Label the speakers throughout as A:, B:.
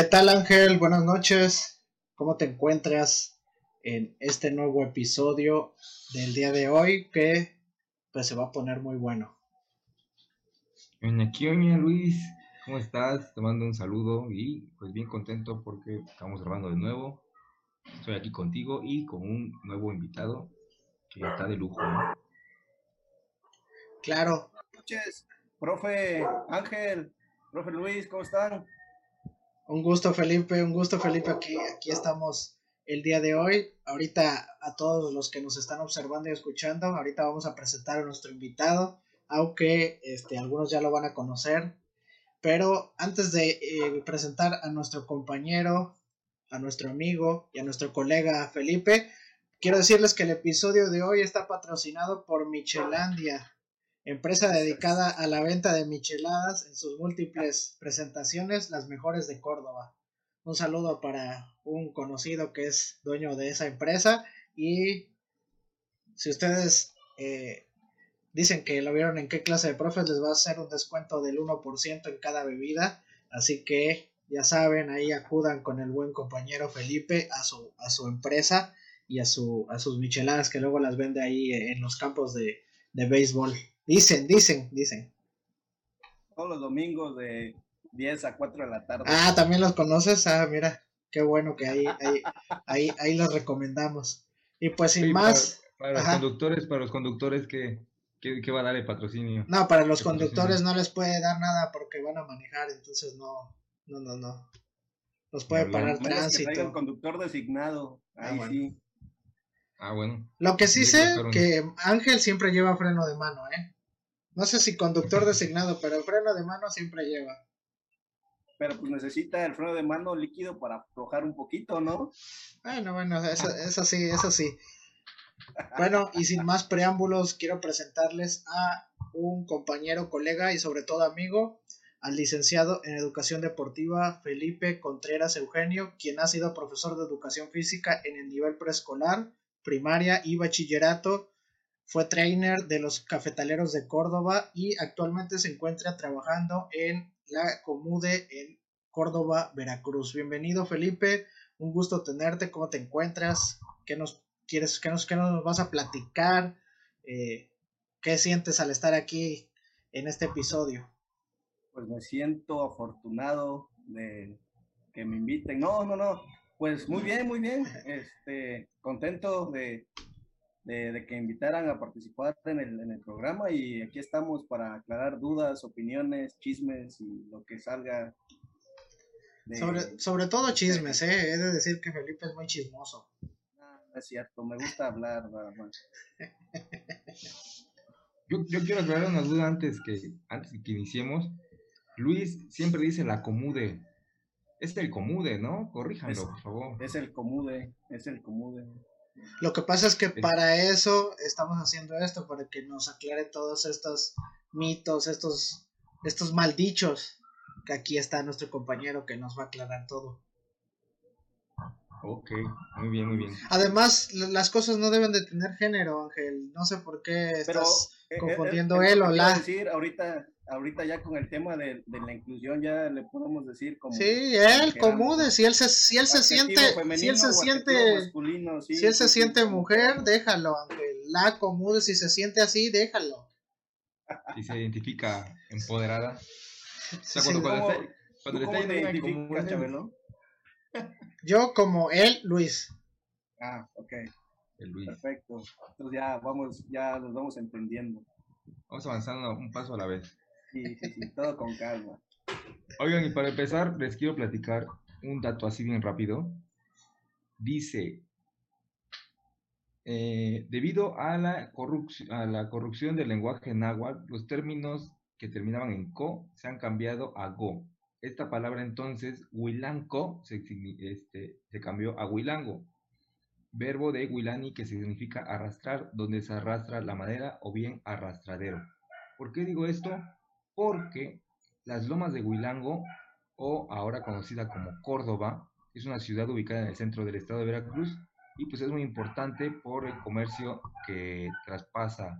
A: ¿Qué tal Ángel? Buenas noches. ¿Cómo te encuentras en este nuevo episodio del día de hoy que pues se va a poner muy bueno?
B: Aquí, oña Luis, ¿cómo estás? Te mando un saludo y pues bien contento porque estamos grabando de nuevo. Estoy aquí contigo y con un nuevo invitado que está de lujo. ¿no?
A: Claro.
C: Buenas noches, profe Ángel, profe Luis, ¿cómo están?
A: Un gusto Felipe, un gusto Felipe, aquí, aquí estamos el día de hoy. Ahorita a todos los que nos están observando y escuchando, ahorita vamos a presentar a nuestro invitado, aunque este, algunos ya lo van a conocer. Pero antes de eh, presentar a nuestro compañero, a nuestro amigo y a nuestro colega Felipe, quiero decirles que el episodio de hoy está patrocinado por Michelandia, empresa dedicada a la venta de micheladas en sus múltiples presentaciones, las mejores de Córdoba. Un saludo para un conocido que es dueño de esa empresa y si ustedes eh, dicen que lo vieron en qué clase de profes, les va a hacer un descuento del 1% en cada bebida, así que ya saben, ahí acudan con el buen compañero Felipe a su, a su empresa y a, su, a sus micheladas que luego las vende ahí en los campos de, de béisbol. Dicen, dicen, dicen.
C: Todos los domingos de 10 a 4 de la tarde.
A: Ah, también los conoces. Ah, mira, qué bueno que ahí, ahí, ahí, ahí los recomendamos. Y pues sin
B: Sí,
A: más.
B: Para, para los conductores, para los conductores que, que, que va a dar el patrocinio.
A: No, para los
B: ¿Qué
A: conductores
B: patrocinio?
A: no les puede dar nada porque van a manejar, entonces no, no, no, no. Los puede parar
C: menos que traiga el
A: tránsito.
C: conductor designado.
A: Ah,
C: Ahí
A: bueno.
C: sí.
B: Ah, bueno.
A: Lo que sí
B: Sí,
A: sé que Ángel siempre lleva freno de mano, ¿eh? No sé si conductor designado, pero freno de mano siempre lleva.
C: Pero pues necesita el freno de mano líquido para aflojar un poquito, ¿no?
A: Bueno, bueno, eso, eso sí, eso sí. Bueno, y sin más preámbulos, quiero presentarles a un compañero, colega y sobre todo amigo, al licenciado en Educación Deportiva Felipe Contreras Eugenio, quien ha sido profesor de Educación Física en el nivel preescolar, primaria y bachillerato. Fue trainer de los cafetaleros de Córdoba y actualmente se encuentra trabajando en la Comude en Córdoba, Veracruz. Bienvenido, Felipe. Un gusto tenerte. ¿Cómo te encuentras? ¿Qué nos quieres? ¿Qué nos, qué nos vas a platicar? Eh, ¿Qué sientes al estar aquí en este episodio?
C: Pues me siento afortunado de que me inviten. No, no, no. Pues muy bien, muy bien. Este, contento de, de, de que invitaran a participar en el, en el programa y aquí estamos para aclarar dudas, opiniones, chismes y lo que salga. de-
A: Sobre, sobre todo chismes, ¿eh? He de decir que Felipe es muy chismoso.
C: Ah, no es cierto, me gusta hablar nada más.
B: Yo, yo quiero aclarar una duda antes que, antes de que iniciemos. Luis siempre dice la comude. Es el comude, ¿no? Corríjanlo,
C: Es-
B: por favor.
C: Es el comude, es el comude.
A: Lo que pasa es que
B: Sí.
A: para eso estamos haciendo esto, para que nos aclare todos estos mitos, estos, estos maldichos. Que aquí está nuestro compañero que nos va a aclarar todo.
B: Ok, muy bien, muy bien.
A: Además, las cosas no deben de tener género, Ángel. No sé por qué
C: Pero
A: estás
C: eh, eh,
A: confundiendo
C: eh,
A: él o la.
C: decir ahorita, ahorita ya con el tema de, de la inclusión ya le podemos decir como
A: Sí, él, comude, si él se, si él se siente, si él se siente,
C: masculino, sí,
A: si él
C: sí,
A: se
C: sí,
A: siente
C: como
A: mujer, déjalo, Ángel. La comude, si se siente así, déjalo.
B: Si se identifica empoderada. O sea,
A: Sí,
B: cuando, cuando
C: ¿Cómo-
B: está, cuando
C: ¿Tú
B: le
C: cómo te identificas, Chabelo?
A: Yo como él, Luis.
C: Ah, ok,
B: el Luis.
C: perfecto. Entonces ya vamos, ya nos vamos entendiendo.
B: Vamos avanzando un paso a la vez.
C: Sí, sí, sí, todo con calma.
B: Oigan, y para empezar, les quiero platicar un dato así bien rápido. Dice, eh, debido a la, corrupción, del lenguaje náhuatl, los términos que terminaban en co se han cambiado a go. esta palabra entonces, huilanco, se, este, se cambió a huilango, verbo de huilani que significa arrastrar, donde se arrastra la madera o bien arrastradero. ¿Por qué digo esto? Porque las lomas de Huilango, o ahora conocida como Córdoba, es una ciudad ubicada en el centro del estado de Veracruz y pues es muy importante por el comercio que traspasa,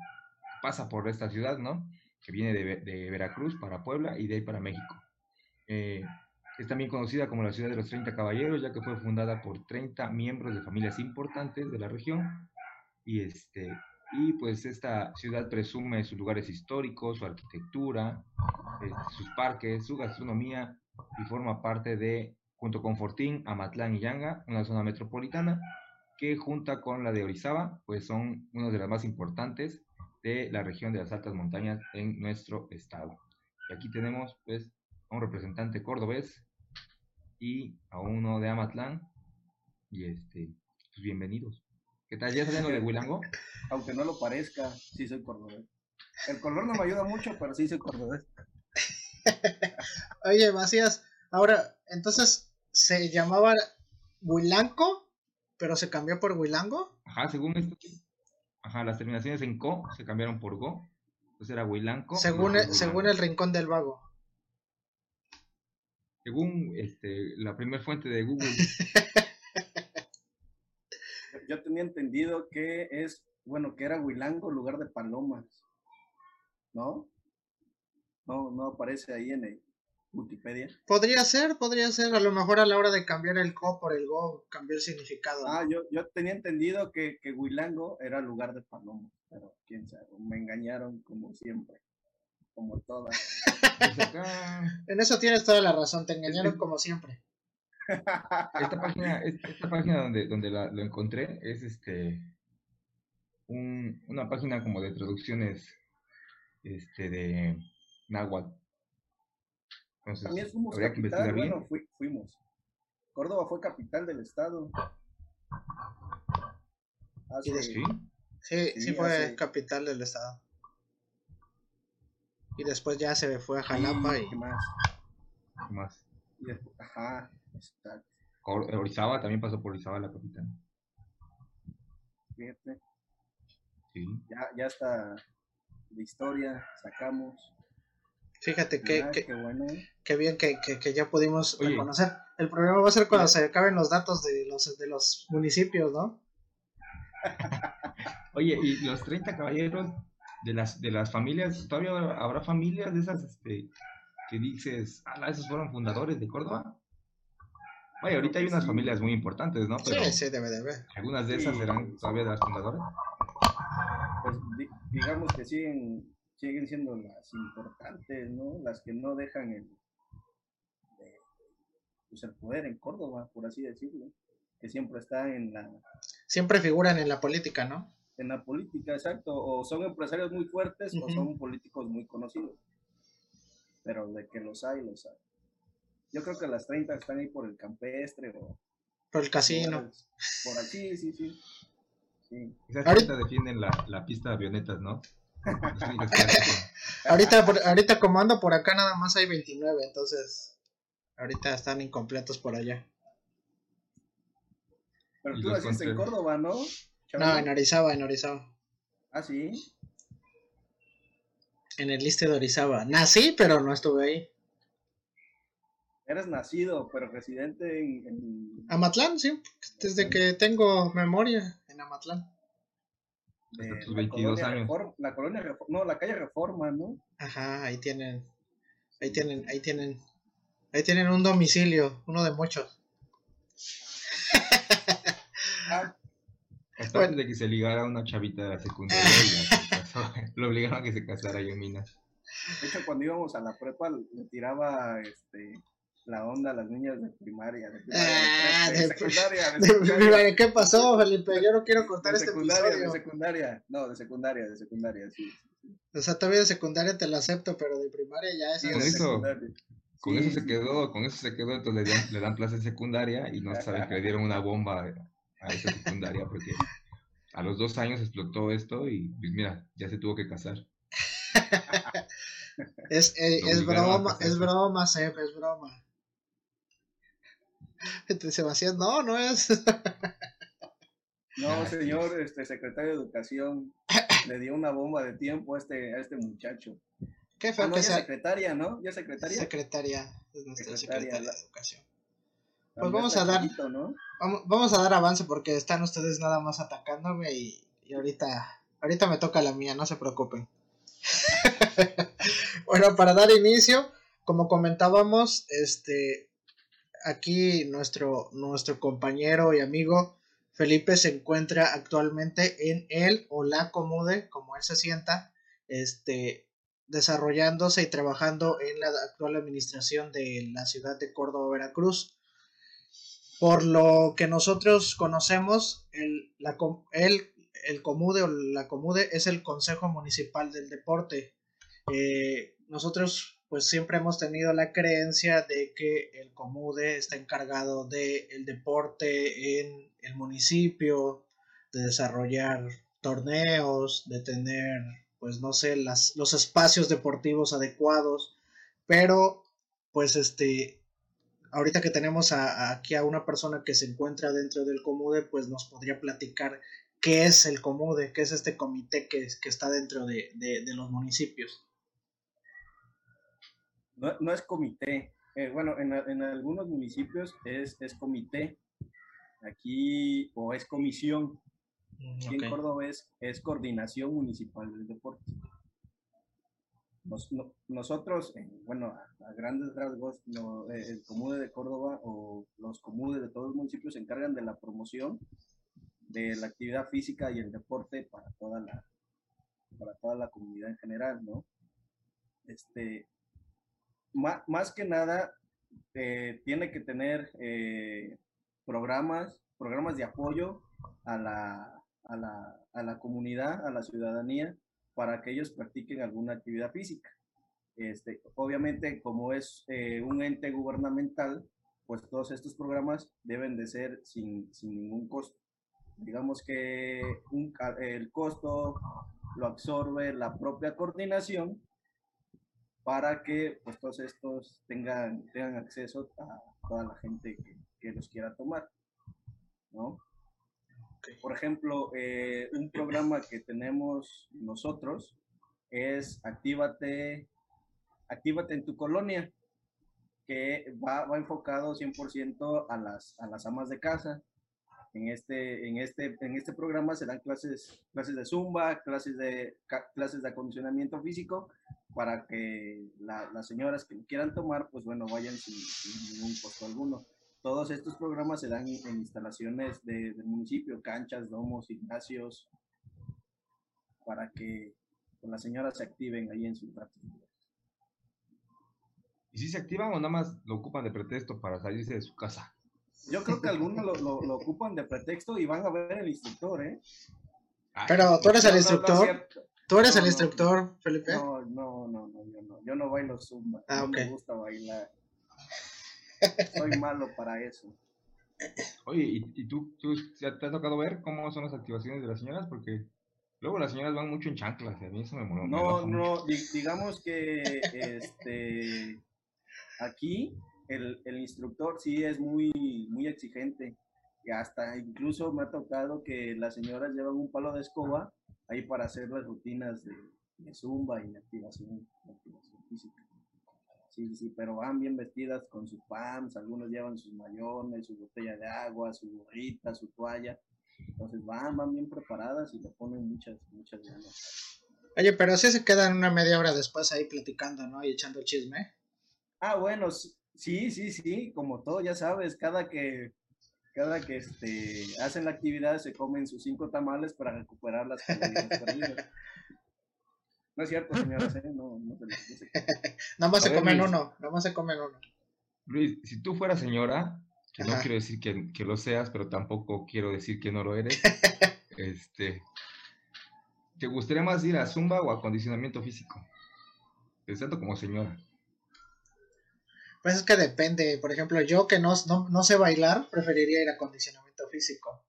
B: pasa por esta ciudad, ¿no? Que viene de, Veracruz para Puebla y de ahí para México. Eh, es también conocida como la ciudad de los 30 caballeros, ya que fue fundada por 30 miembros de familias importantes de la región. Y, este, y pues esta ciudad presume sus lugares históricos, su arquitectura, este, sus parques, su gastronomía y forma parte de, junto con Fortín, Amatlán y Yanga, una zona metropolitana que junta con la de Orizaba, pues son una de las más importantes de la región de las altas montañas en nuestro estado. Y aquí tenemos pues a un representante cordobés y a uno de Amatlán y este, pues bienvenidos. ¿Qué tal? ¿Ya saliendo de Huilango?
C: Aunque no lo parezca, sí soy cordobés. El color no me ayuda mucho, pero sí soy cordobés.
A: Oye, Macías, ahora, entonces, ¿se llamaba Huilanco pero se cambió por Huilango.
B: Ajá, según esto. Ajá, las terminaciones en co se cambiaron por go. Entonces era Huilanco.
A: Según, el, según el rincón del vago.
B: Según este, la primera fuente de Google.
C: Yo tenía entendido que es, bueno, que era Huilango lugar de palomas. ¿No? No, no aparece ahí en el, Wikipedia.
A: Podría ser, podría ser. A lo mejor a la hora de cambiar el co por el go cambió el significado.
C: Ah, yo, yo tenía entendido que, que Huilango era lugar de Paloma, pero quién sabe, me engañaron como siempre, como todas.
A: en eso tienes toda la razón, te engañaron como siempre.
B: Esta página, esta página donde, donde la, lo encontré es este un, una página como de traducciones este de náhuatl
C: también fuimos capital, bueno, fuimos. Córdoba fue capital del estado.
A: Sí, sí, sí, fue capital del estado. Y después ya se fue a Jalapa y...
C: ¿Qué más?
B: ¿Qué más?
C: ajá, exacto.
B: Orizaba también pasó por Orizaba la capital.
C: Fíjate.
B: Sí.
C: Ya, ya está de historia, sacamos.
A: Fíjate que, ah, qué, bien que, ya pudimos reconocer. El problema va a ser cuando se acaben los datos de los, de los municipios, ¿no?
B: Oye, y los 30 caballeros de las, de las familias, ¿todavía habrá familias de esas este, que dices, ah, esos fueron fundadores de Córdoba? Oye, ahorita hay unas familias muy importantes, ¿no?
A: Pero sí, sí, debe de haber.
B: ¿Algunas de esas serán todavía de las fundadoras?
C: Pues digamos que siguen siguen siendo las importantes, ¿no? Las que no dejan el, pues el poder en Córdoba, por así decirlo, que siempre está en la...
A: Siempre figuran en la política, ¿no?
C: En la política, exacto, o son empresarios muy fuertes o son políticos muy conocidos, pero de que los hay, los hay. Yo creo que las 30 están ahí por el campestre o...
A: Por el casino.
C: Por, aquí, sí, sí. sí.
B: Esas 30 defienden la, la pista de avionetas, ¿no?
A: ahorita, ahorita como ando por acá nada más hay 29, entonces ahorita están incompletos por allá.
C: Pero tú naciste en Córdoba, ¿no?
A: No, en Orizaba, en Orizaba.
C: ¿Ah, sí?
A: En el liste de Orizaba. Nací, pero no estuve ahí.
C: Eres nacido, pero residente en, en...
A: Amatlán, sí. Desde que tengo memoria en Amatlán
B: de tus 22 años.
C: la colonia no, la calle Reforma, ¿no?
A: Ajá, ahí tienen, ahí tienen, ahí tienen, ahí tienen un domicilio, uno de muchos.
B: Ah. Hasta antes de que se ligara una chavita de la secundaria, lo obligaron a que se casara yo en Minas.
C: De hecho, cuando íbamos a la prepa, le tiraba este la onda a las niñas de primaria. De,
A: ah, secundaria, ¿Qué pasó, Felipe? Yo no quiero contar este
C: secundaria, De secundaria, no, de secundaria, de secundaria, sí.
A: O sea, todavía de secundaria te lo acepto, pero de primaria ya es...
B: con eso, con eso se quedó, con eso se quedó, entonces le dan, le dan clase secundaria y no sabes que le dieron una bomba a esa secundaria porque a los dos años explotó esto y pues mira, ya se tuvo que casar.
A: es, eh, es broma, es broma, Seb, es broma. Entonces, Sebastián, no, no es.
C: No, señor este, secretario de Educación, le dio una bomba de tiempo a este, a este muchacho.
A: Qué feo
C: Ah, no,
A: que
C: ya
A: sea
C: secretaria, ¿no? ¿Ya secretaria?
A: secretaria, es nuestra
C: Secretaria,
A: secretaria
C: la-
A: de educación. Pues vamos a dar-. Vamos, vamos a dar avance porque están ustedes nada más atacándome y, y ahorita, ahorita me toca la mía, no se preocupen. bueno, para dar inicio, como comentábamos, este, aquí nuestro, nuestro compañero y amigo Felipe se encuentra actualmente en el o la Comude, como él se sienta, este, desarrollándose y trabajando en la actual administración de la ciudad de Córdoba, Veracruz. Por lo que nosotros conocemos, el, la, el, el Comude o la Comude es el Consejo Municipal del Deporte. Eh, nosotros pues siempre hemos tenido la creencia de que el Comude está encargado del deporte en el municipio, de desarrollar torneos, de tener pues no sé, las, los espacios deportivos adecuados, pero pues este, ahorita que tenemos aquí a una persona que se encuentra dentro del Comude, pues nos podría platicar qué es el Comude, qué es este comité que, que está dentro de, de- de los municipios.
C: No, no es comité. Eh, bueno, en, en algunos municipios es, es comité. Aquí, o es comisión. Aquí en. Córdoba es, es coordinación municipal del deporte. Nos- no- nosotros, eh, bueno, a, a grandes rasgos, eh, el Comude de Córdoba o los comudes de todos los municipios se encargan de la promoción de la actividad física y el deporte para toda la, para toda la comunidad en general, ¿no? Este, más que nada, eh, tiene que tener eh, programas, programas de apoyo a la, a, la, a la comunidad, a la ciudadanía, para que ellos practiquen alguna actividad física. Este, obviamente, como es eh, un ente gubernamental, pues todos estos programas deben de ser sin, sin ningún costo. Digamos que el costo lo absorbe la propia coordinación para que pues todos estos tengan, tengan acceso a toda la gente que, que los quiera tomar, ¿no? Por ejemplo, eh, un programa que tenemos nosotros es Actívate, Actívate en tu colonia, que va, va enfocado 100% a las, a las amas de casa. En este, en, este, en este programa se dan clases, clases de zumba, clases de, clases de acondicionamiento físico, para que la- las señoras que quieran tomar, pues bueno, vayan sin, ningún costo alguno. Todos estos programas se dan en instalaciones de- del municipio, canchas, domos, gimnasios, para que las señoras se activen ahí en sus ratos.
B: ¿Y si se activan o nada más lo ocupan de pretexto para salirse de su casa?
C: Yo creo que algunos lo, lo- lo ocupan de pretexto y van a ver el instructor, ¿eh?
B: Ay,
A: Pero tú eres el instructor, tú eres el instructor, Felipe.
C: No, no, no, no, yo no. Yo no bailo zumba.
A: Ah,
C: no me gusta bailar. Soy malo para eso.
B: Oye, ¿y, y tú, tú ya te ha tocado ver cómo son las activaciones de las señoras? Porque luego las señoras van mucho en chanclas y a mí eso me moló. me
C: No,
B: mucho.
C: no, di- digamos que este aquí el, el instructor sí es muy, muy exigente. Y hasta incluso me ha tocado que las señoras llevan un palo de escoba ahí para hacer las rutinas de, de zumba y de activación, de activación física. Sí, sí, pero van bien vestidas con sus pants, algunos llevan sus mayones, su botella de agua, su gorrita, su toalla. Entonces van, van bien preparadas y le ponen muchas, muchas ganas.
A: Oye, pero sí se quedan una media hora después ahí platicando, ¿no? Y echando chisme.
C: Ah, bueno, sí, sí, sí, como todo, ya sabes, cada que, cada que este, hacen la actividad se comen sus cinco tamales para recuperar las calorías perdidas. No es cierto, señoras, ¿eh? No, no se les dice.
A: Nada más
B: A
A: se
B: ver,
A: comen
B: Luis.
A: uno, nada más se comen uno.
B: Luis, si tú fueras señora, que no quiero decir que, que lo seas, pero tampoco quiero decir que no lo eres, este, ¿te gustaría más ir a Zumba o a acondicionamiento físico? Pensando como señora.
A: Pues es que depende. Por ejemplo, yo que no, no, no sé bailar, preferiría ir a acondicionamiento físico.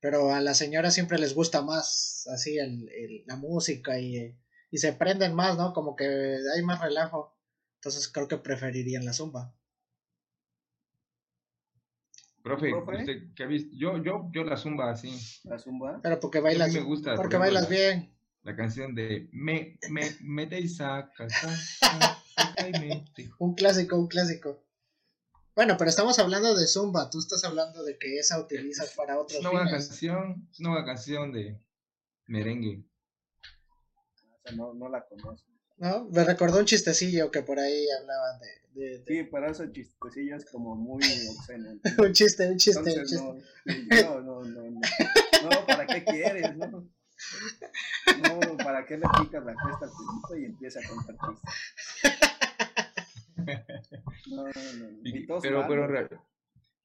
A: Pero a las señoras siempre les gusta más así el, el- la música y, y se prenden más, ¿no? Como que hay más relajo. Entonces creo que preferirían la zumba.
B: Profe,
C: Profe.
B: ¿usted qué ha visto? Yo, yo, yo la zumba así.
C: La zumba.
A: Pero porque bailas,
B: me gusta. por
A: porque
B: ejemplo,
A: bailas
B: la-
A: bien.
B: La canción de Me, me, mete y saca, saca,
A: Un clásico, un clásico. Bueno, pero estamos hablando de zumba. Tú estás hablando de que esa utilizas para
B: Es
A: otros
B: una buena
A: fines.
B: canción, es una buena canción de merengue.
C: O sea, no, no la conozco.
A: ¿No? Me recordó un chistecillo que por ahí hablaban de. de- de-
C: Sí, pero ese chistecillo es como muy obsceno.
A: un chiste, un chiste, un
C: Entonces,
A: chiste.
C: no, no, no, no, no. No, ¿para qué quieres? No, no ¿para qué le picas la cresta al pibito y empieza a contar chistes? No, no, no.
B: Y- pero, pero,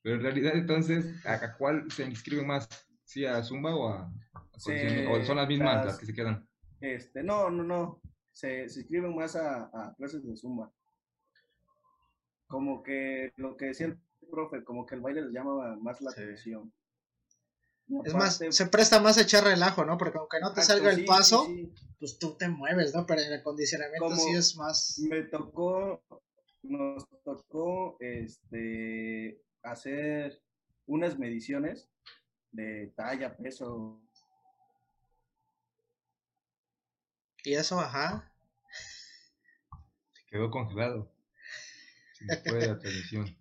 B: pero en realidad, entonces, ¿a, a cuál se inscribe más? ¿Sí a Zumba o a, a
C: Sí,
B: condiciones- o son las mismas
C: las-
B: las que se quedan?
C: Este, no, no, no. Se, se inscriben más a, a clases de zumba. Como que lo que decía el profe, como que el baile les llama más la
A: Sí.
C: atención.
A: Es más, se presta más a echar relajo, ¿no? Porque aunque no te
C: Exacto,
A: salga el
C: sí, sí,
A: paso,
C: sí.
A: pues tú te mueves, ¿no? Pero en el acondicionamiento
C: Como-
A: sí es más.
C: Me tocó, nos tocó este hacer unas mediciones de talla, peso.
A: Y eso, ajá.
B: Se quedó congelado. Se me fue la transmisión.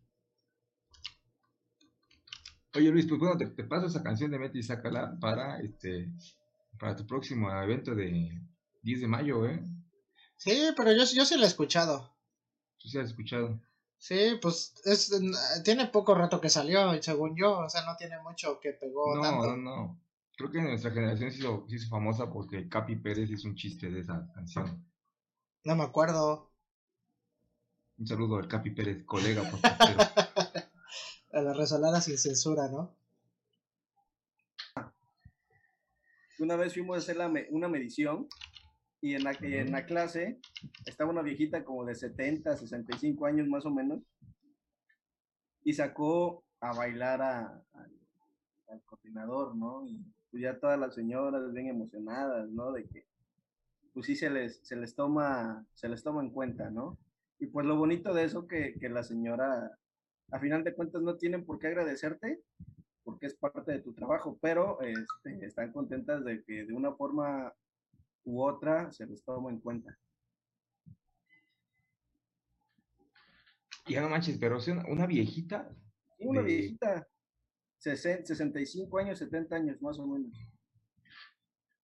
B: Oye Luis, pues bueno, te, te paso esa canción de Mete y Sácala para este para tu próximo evento de 10 de mayo, ¿eh?
A: Sí, pero yo, yo sí lo he escuchado.
B: Tú sí has escuchado.
A: Sí, pues es, tiene poco rato que salió, según yo. O sea, no tiene mucho que pegó
B: No,
A: tanto.
B: no, no. Creo que nuestra generación se hizo, se hizo famosa porque Capi Pérez hizo un chiste de esa canción.
A: No me acuerdo.
B: Un saludo al Capi Pérez, colega podcastero.
A: A la resolada sin censura, ¿no?
C: Una vez fuimos a hacer la me- una medición y en la, y en la clase estaba una viejita como de 70, 65 años más o menos y sacó a bailar a- al coordinador, ¿no? Y pues ya todas las señoras bien emocionadas, ¿no? De que pues sí se les, se les toma, se les toma en cuenta, ¿no? Y pues lo bonito de eso que, que la señora, a final de cuentas, no tienen por qué agradecerte, porque es parte de tu trabajo, pero este, están contentas de que de una forma u otra se les toma en cuenta.
B: Ya no manches, pero sea, una, una viejita.
C: Y una
B: de-
C: viejita, sesen- 65 años, 70 años más o menos.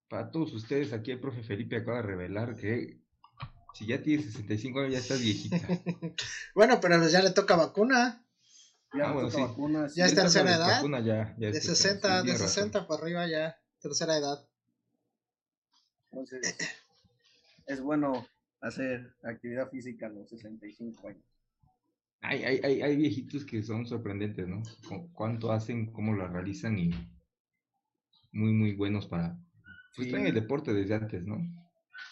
B: Para todos ustedes, aquí el profe Felipe acaba de revelar que si ya tienes 65 años ya estás viejita.
A: Bueno, pero pues ya le toca vacuna.
C: Ya
B: Ah, bueno,
C: toca
B: sí.
A: Ya
C: sí.
A: es tercera edad.
B: vacuna ya, ya
A: De
B: es tercera,
A: 60,
B: sí,
A: de
B: tienes razón.
A: 60 para arriba ya. Tercera edad.
C: Entonces, es bueno hacer actividad física a los 65 años.
B: Hay, hay, hay, hay viejitos que son sorprendentes, ¿no? Cu- Cuánto hacen, cómo lo realizan y muy, muy buenos para... Pues
C: Sí.
B: traen el deporte desde antes, ¿no?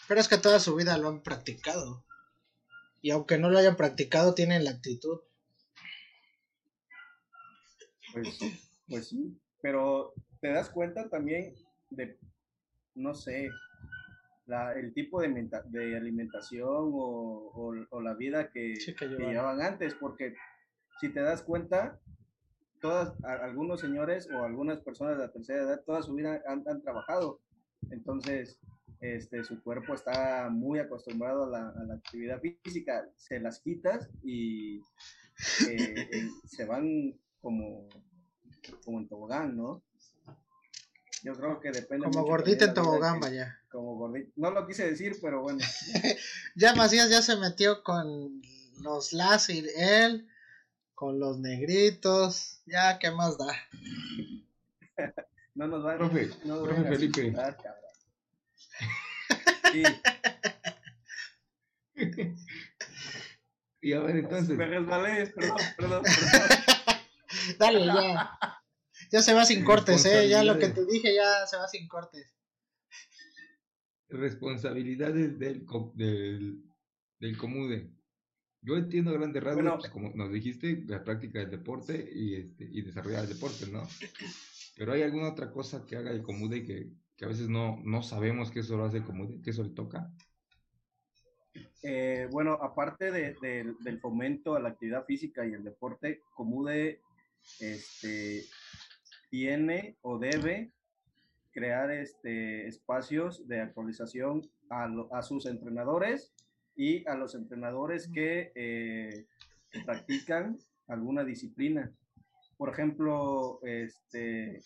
A: Pero es que toda su vida lo han practicado. Y aunque no lo hayan practicado, tienen la actitud.
C: Pues, pues sí, pero te das cuenta también de, no sé, la, el tipo de, menta- de alimentación o, o- o la vida que,
A: Sí, que
C: que
A: llevan.
C: llevaban antes, porque si te das cuenta, todas, a- algunos señores o algunas personas de la tercera edad, toda su vida han, han trabajado, entonces este, su cuerpo está muy acostumbrado a la, a la actividad física, se las quitas y eh, eh, se van como, como en tobogán, ¿no? Yo creo que depende
A: Como
C: mucho
A: gordita en tobogán, vaya.
C: Como gordita. No lo quise decir, pero bueno.
A: Ya Macías ya se metió con los láser, él, con los negritos. Ya, ¿qué más da?
C: No nos van,
B: Profe,
C: no nos
B: profe
C: a
B: Felipe.
C: cabrón. Sí,
B: Y a ver, entonces,
C: me resbalé, perdón, perdón, perdón.
A: Dale, ya. Ya se va sin cortes, eh. Ya lo que te dije ya se va sin cortes.
B: responsabilidades del, del, del comude. Yo entiendo grandes rasgos,
C: Bueno.
B: pues, como nos dijiste, la práctica del deporte y, este, y desarrollar el deporte, ¿no? Pero hay alguna otra cosa que haga el comude que, que a veces no, no sabemos que eso lo hace el comude, que eso le toca.
C: eh, bueno, aparte de, del fomento a la actividad física y el deporte, Comude este, tiene o debe crear este, espacios de actualización a, sus entrenadores y a los entrenadores que, eh, practican alguna disciplina. Por ejemplo, este,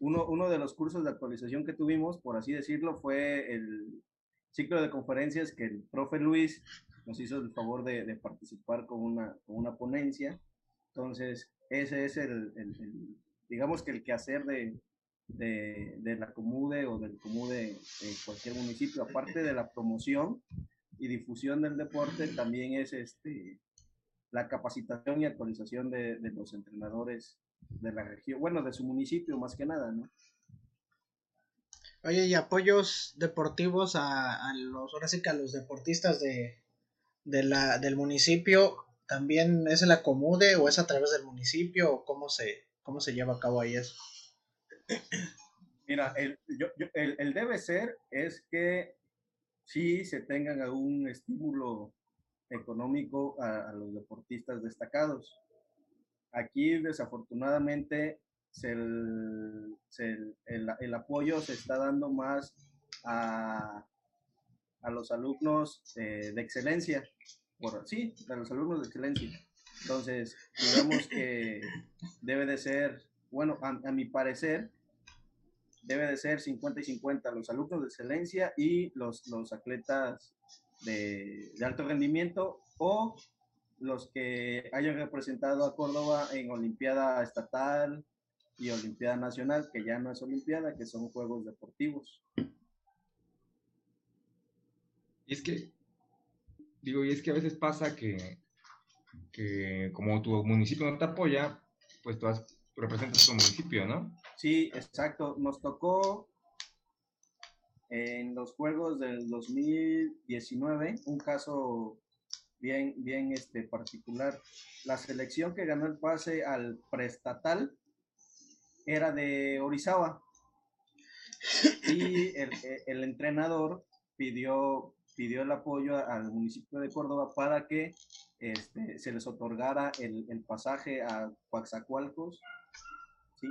C: uno, uno de los cursos de actualización que tuvimos, por así decirlo, fue el ciclo de conferencias que el profe Luis nos hizo el favor de, participar con una, con una ponencia. Entonces, ese es el, digamos que el quehacer de, de, de, la Comude o del Comude en cualquier municipio, aparte de la promoción y difusión del deporte, también es este, la capacitación y actualización de, de los entrenadores de la región, bueno, de su municipio más que nada, ¿no?
A: Oye, y apoyos deportivos a, a los, ahora sí que a los deportistas de, de la, del municipio, ¿también es el acomude o es a través del municipio o cómo se, cómo se lleva a cabo ahí eso?
C: Mira, el, yo, el, el, debe ser es que sí se tengan algún estímulo económico a, los deportistas destacados. Aquí desafortunadamente el, el, el, apoyo se está dando más a, a los alumnos eh, de excelencia, sí, a los alumnos de excelencia. Entonces, digamos que debe de ser, bueno, a, mi parecer, debe de ser 50 y 50 los alumnos de excelencia y los, los atletas de, de, alto rendimiento o los que hayan representado a Córdoba en Olimpiada Estatal y Olimpiada Nacional, que ya no es Olimpiada, que son Juegos Deportivos.
B: Y es que, digo, y es que a veces pasa que, que como tu municipio no te apoya, pues tú representas tu municipio, ¿no?
C: Sí, exacto. Nos tocó en los Juegos del 2019 un caso bien, bien este, particular. La selección que ganó el pase al preestatal era de Orizaba y el, el entrenador pidió, pidió el apoyo al municipio de Córdoba para que este, se les otorgara el, el pasaje a Coaxacualcos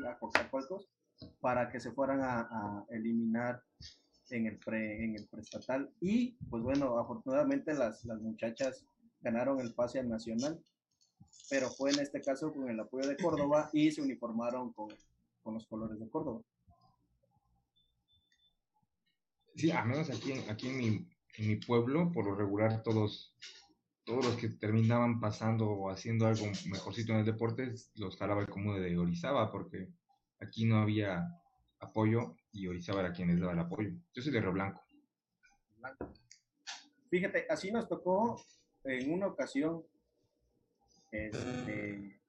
C: a Coxacualcos, para que se fueran a, a, eliminar en el, pre, en el preestatal. Y pues bueno, afortunadamente las, las muchachas ganaron el pase al nacional, pero fue en este caso con el apoyo de Córdoba y se uniformaron con, con los colores de Córdoba.
B: Sí, al menos aquí, aquí en, mi, en mi pueblo, por lo regular, todos todos los que terminaban pasando o haciendo algo mejorcito en el deporte los jalaba el común de Orizaba porque aquí no había apoyo y Orizaba era quien les daba el apoyo. Yo soy de Río Blanco.
C: Fíjate, así nos tocó en una ocasión este,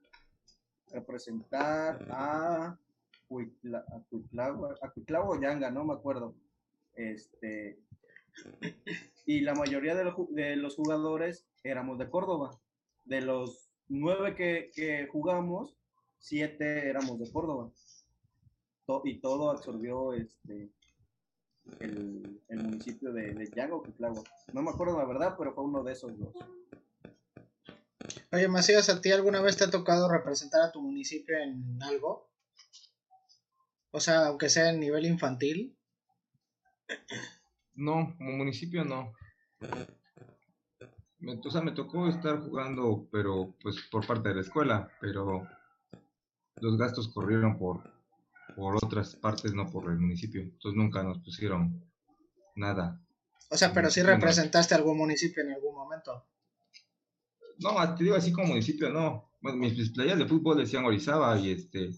C: representar a Cuitlavo Yanga, no me acuerdo. Este, y la mayoría de los jugadores éramos de Córdoba. De los nueve que, que jugamos, siete éramos de Córdoba. To, y todo absorbió este, el, el municipio de, de Yago, No me acuerdo la verdad, pero fue uno de esos dos.
A: Oye, Macías, ¿a ti alguna vez te ha tocado representar a tu municipio en algo? O sea, aunque sea en nivel infantil.
B: No, como municipio no. O sea, me tocó estar jugando, pero pues por parte de la escuela, pero los gastos corrieron por, por otras partes, no por el municipio. Entonces nunca nos pusieron nada.
A: O sea, pero sí representaste algún municipio en algún momento.
B: No, te digo así como municipio, no. Bueno, mis, mis playas de fútbol decían Orizaba y este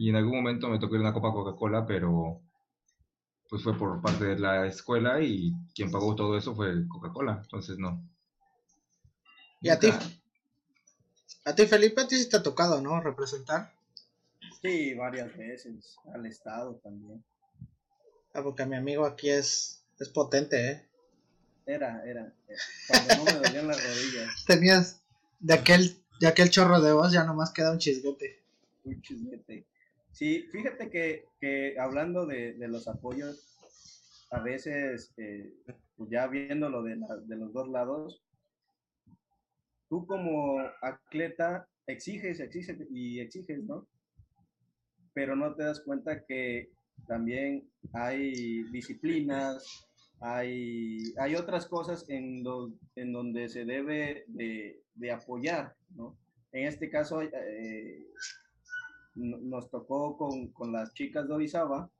B: y en algún momento me tocó ir a una Copa Coca-Cola, pero pues fue por parte de la escuela y quien pagó todo eso fue Coca-Cola, entonces no.
A: ¿Y a ti? ¿A ti, Felipe? A ti sí te ha tocado, ¿no? Representar.
C: Sí, varias veces. Al Estado también.
A: Ah, porque mi amigo aquí es, es potente, ¿eh?
C: Era, era. Cuando no me dolían las rodillas.
A: Tenías de aquel, de aquel chorro de voz, ya nomás queda un chisguete.
C: Un chisguete. Sí, fíjate que, que hablando de, de, los apoyos, a veces, eh, pues ya viéndolo de, de los dos lados, tú como atleta exiges, exiges y exiges, ¿no? Pero no te das cuenta que también hay disciplinas, hay, hay otras cosas en, en donde se debe de, de, apoyar, ¿no? En este caso, eh, nos tocó con, con, las chicas de Orizaba,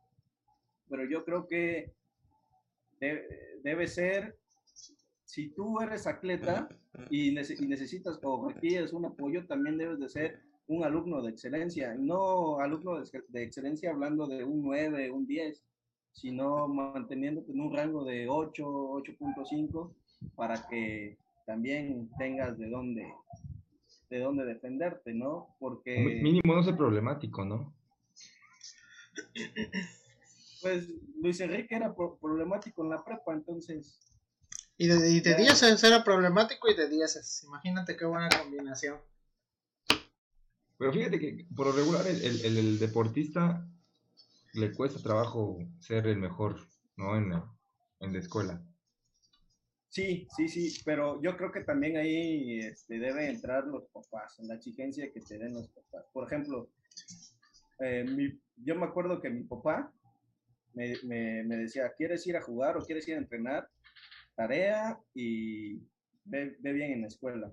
C: pero yo creo que debe, ser, si tú eres atleta y, necesitas o requieres un apoyo, también debes de ser un alumno de excelencia, no alumno de, de excelencia hablando de un 9, un 10, sino manteniéndote en un rango de 8, 8.5 para que también tengas de dónde de dónde defenderte, ¿no? Porque
B: mínimo no ser problemático, ¿no?
C: Pues Luis Enrique era problemático en la prepa, entonces
A: y de, y de 10 era problemático y de 10 imagínate qué buena combinación.
B: Pero fíjate que por lo regular el, el, el deportista le cuesta trabajo ser el mejor, ¿no? En la, en la escuela.
C: Sí, sí, sí, pero yo creo que también ahí este, deben entrar los papás, en la exigencia que te den los papás. Por ejemplo, eh, yo me acuerdo que mi papá me, me, me, decía, ¿quieres ir a jugar o quieres ir a entrenar? Tarea y ve, ve bien en la escuela.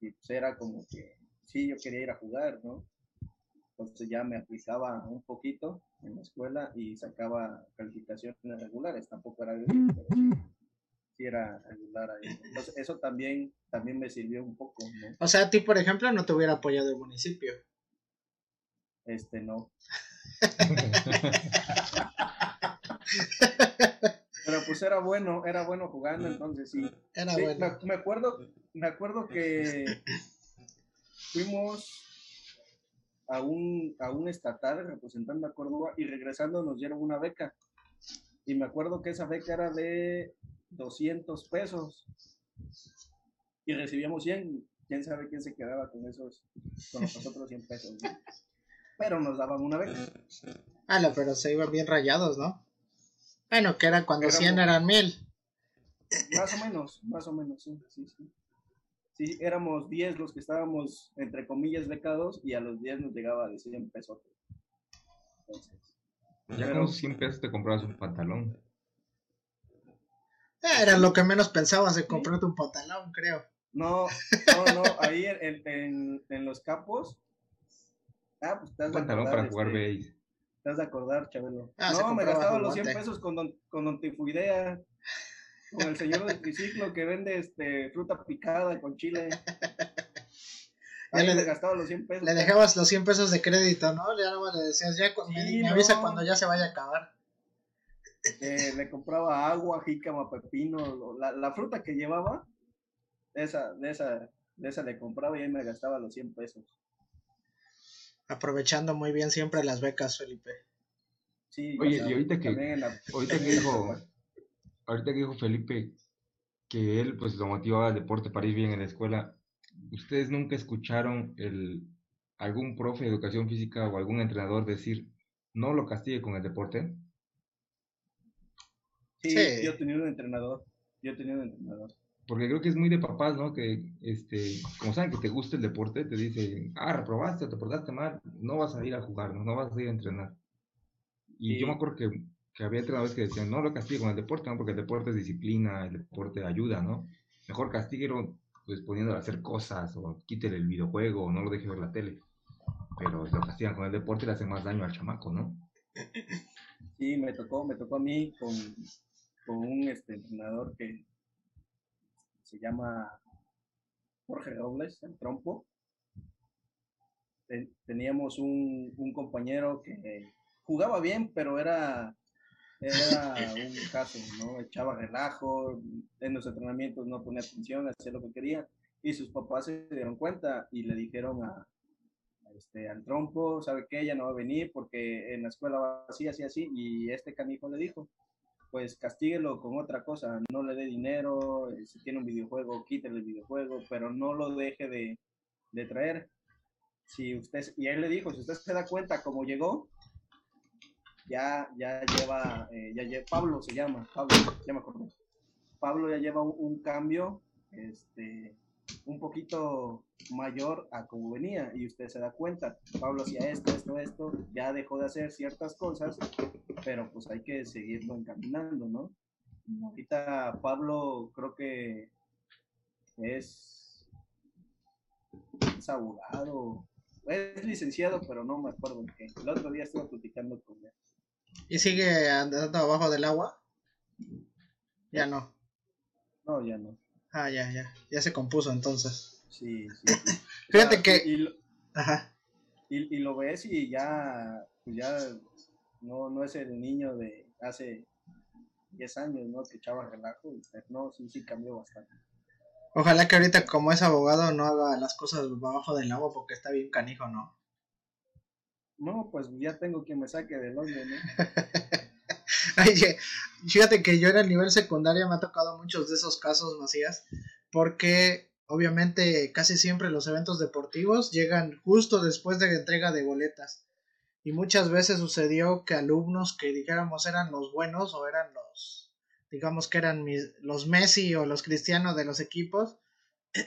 C: Y pues era como que, sí, yo quería ir a jugar, ¿no? Entonces ya me aplicaba un poquito en la escuela y sacaba calificaciones regulares, tampoco era bien, pero sí, era regular ahí. Entonces eso también, también me sirvió un poco. ¿no?
A: O sea, a ti, por ejemplo, no te hubiera apoyado el municipio.
C: Este no. Pero pues era bueno, era bueno jugando, entonces sí.
A: Era bueno.
C: Me, me, acuerdo, me acuerdo que fuimos a un, a un estatal representando a Córdoba y regresando nos dieron una beca. Y me acuerdo que esa beca era de 200 pesos y recibíamos 100. ¿Quién sabe quién se quedaba con esos, con nosotros 100 pesos? Pero nos daban una beca.
A: Ah, no, pero se iban bien rayados, ¿no? Bueno, que era cuando 100 eran 1000.
C: Más o menos, más o menos, sí, sí, sí sí, éramos 10 los que estábamos, entre comillas, becados y a los 10 nos llegaba de 100 pesos.
B: Entonces, ya con 100 pesos te comprabas un pantalón.
A: Eh, era lo que menos pensabas de comprarte un pantalón, creo.
C: No, no, no, ahí en, en, en los capos. Ah, pues estás
B: Un pantalón para jugar
C: este,
B: base.
C: Estás de acordar, Chabelo.
A: Ah,
C: no, me gastaba los 100
A: guante.
C: pesos con don, con don Tifuidea. Con el señor del triciclo que vende este fruta picada con chile.
A: Ya
C: Ahí
A: le-
C: gastaba los 100 pesos.
A: Le dejabas los 100 pesos de crédito, ¿no? Ya no le decías, ya me, avisa
C: no.
A: cuando ya se vaya a acabar.
C: Eh, le compraba agua, jícama, pepino, la, la fruta que llevaba, esa, de esa, de esa le compraba y ahí me gastaba los 100 pesos.
A: Aprovechando muy bien siempre las becas, Felipe.
C: Sí,
B: Oye,
C: o sea,
B: y ahorita que-
C: la-
B: Ahorita que dijo, ahorita que dijo Felipe que él pues lo motivaba al deporte para ir bien en la escuela, ¿ustedes nunca escucharon el, algún profe de educación física o algún entrenador decir no lo castigue con el deporte?
C: sí,
A: Sí.
C: yo tenía un entrenador, yo tenía un entrenador.
B: Porque creo que es muy de papás, ¿no? Que, este, como saben que te gusta el deporte, te dicen, ah, reprobaste, te portaste mal, no vas a ir a jugar, no, no vas a ir a entrenar. Y
C: Sí.
B: yo me acuerdo que, que había entrenadores que decían, no lo castigue con el deporte, ¿no? Porque el deporte es disciplina, el deporte ayuda, ¿no? Mejor castíguelo, pues poniéndolo a hacer cosas, o quítele el videojuego, o no lo deje ver la tele. Pero lo castigan con el deporte y le hacen más daño al chamaco, ¿no?
C: Sí, me tocó, me tocó a mí con, con un este, entrenador que se llama Jorge Robles, el trompo. Ten- teníamos un, un compañero que jugaba bien, pero era, era un caso, ¿no? Echaba relajo, en los entrenamientos no ponía atención, hacía lo que quería, y sus papás se dieron cuenta y le dijeron a, a este, al trompo, ¿sabe qué? Ella no va a venir porque en la escuela va así, así, así, y este canijo le dijo, pues castíguelo con otra cosa, no le dé dinero, eh, si tiene un videojuego, quítele el videojuego, pero no lo deje de, de traer. Si usted, y él le dijo, si usted se da cuenta cómo llegó, ya, ya lleva, eh, ya lleva, Pablo se llama, Pablo, ya me acordé. Pablo ya lleva un, un cambio, este, un poquito mayor a como venía y usted se da cuenta, Pablo hacía esto, esto, esto, ya dejó de hacer ciertas cosas, pero pues hay que seguirlo encaminando, ¿no? Ahorita Pablo creo que es, es abogado, es licenciado, pero no me acuerdo en qué. El otro día estuve platicando con él.
A: ¿Y sigue andando abajo del agua? Ya no.
C: No, ya no.
A: Ah, ya, ya. Ya se compuso entonces.
C: Sí, sí. sí.
A: Fíjate que-
C: Y, y lo-
A: Ajá.
C: y- y lo ves y ya, pues ya no, no es el niño de hace 10 años, ¿no? Que echaba relajo. y, pues, No, sí, sí cambió bastante.
A: Ojalá que ahorita como es abogado no haga las cosas abajo del agua porque está bien canijo, ¿no?
C: No, pues ya tengo quien me saque del hoyo, ¿no?
A: Oye, fíjate que yo en el nivel secundario me ha tocado muchos de esos casos, Macías, porque obviamente casi siempre los eventos deportivos llegan justo después de la entrega de boletas. Y muchas veces sucedió que alumnos que dijéramos eran los buenos o eran los, digamos que eran mis- los Messi o los Cristiano de los equipos,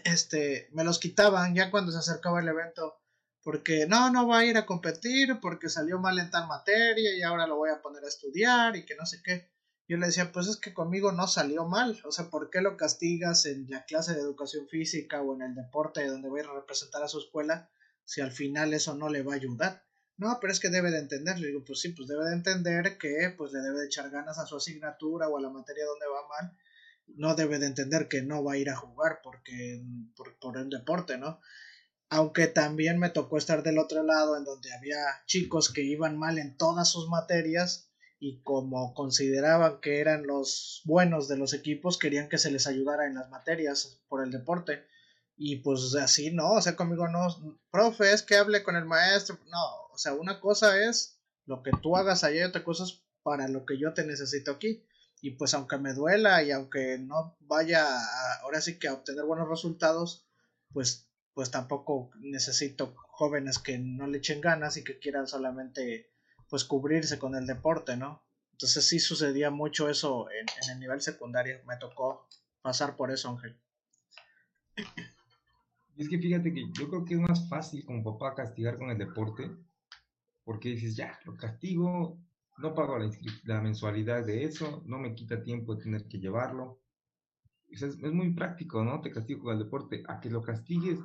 A: este, me los quitaban ya cuando se acercaba el evento porque no, no va a ir a competir, porque salió mal en tal materia y ahora lo voy a poner a estudiar y que no sé qué. Yo le decía, pues es que conmigo no salió mal, o sea, ¿por qué lo castigas en la clase de educación física o en el deporte donde va a ir a representar a su escuela si al final eso no le va a ayudar? No, pero es que debe de entender, le digo, pues sí, pues debe de entender que pues le debe de echar ganas a su asignatura o a la materia donde va mal, no debe de entender que no va a ir a jugar porque por, por el deporte, ¿no? Aunque también me tocó estar del otro lado en donde había chicos que iban mal en todas sus materias y como consideraban que eran los buenos de los equipos querían que se les ayudara en las materias por el deporte. Y pues así no, o sea, conmigo no, profe, es que hable con el maestro, no, o sea, una cosa es lo que tú hagas allá y otra cosa es para lo que yo te necesito aquí. Y pues aunque me duela y aunque no vaya ahora sí que a obtener buenos resultados, pues pues tampoco necesito jóvenes que no le echen ganas y que quieran solamente pues cubrirse con el deporte, ¿no? Entonces sí sucedía mucho eso en, el nivel secundario, me tocó pasar por eso, Ángel.
B: Es que fíjate que yo creo que es más fácil como papá castigar con el deporte, porque dices, ya, lo castigo, no pago la, la mensualidad de eso, no me quita tiempo de tener que llevarlo. Es, es muy práctico, ¿no? Te castigo con el deporte, a que lo castigues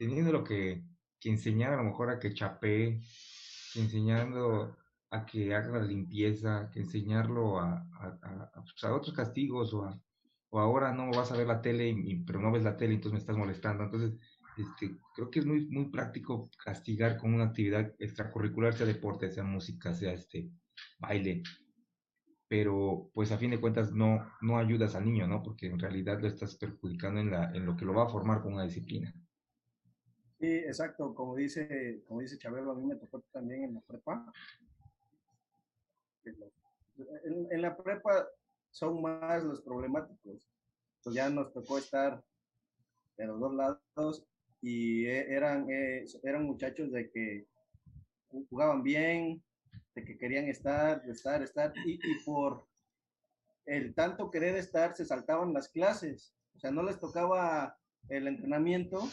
B: teniendo lo que, que enseñar a lo mejor a que chapee, que enseñando a que haga la limpieza, que enseñarlo a, a, a- a, pues, otros castigos o, o ahora no vas a ver la tele, y- pero no ves la tele, entonces me estás molestando. Entonces, este, creo que es muy, muy práctico castigar con una actividad extracurricular, sea deporte, sea música, sea este baile. Pero, pues a fin de cuentas, no, no ayudas al niño, ¿no? Porque en realidad lo estás perjudicando en, la, en lo que lo va a formar con una disciplina.
C: Sí, exacto, como dice, como dice Chabelo, a mí me tocó también en la prepa. En, la prepa son más los problemáticos. Pues ya nos tocó estar de los dos lados y e- eran, eh, eran muchachos de que jugaban bien, de que querían estar, estar, estar, y, y por el tanto querer estar se saltaban las clases. O sea, no les tocaba el entrenamiento,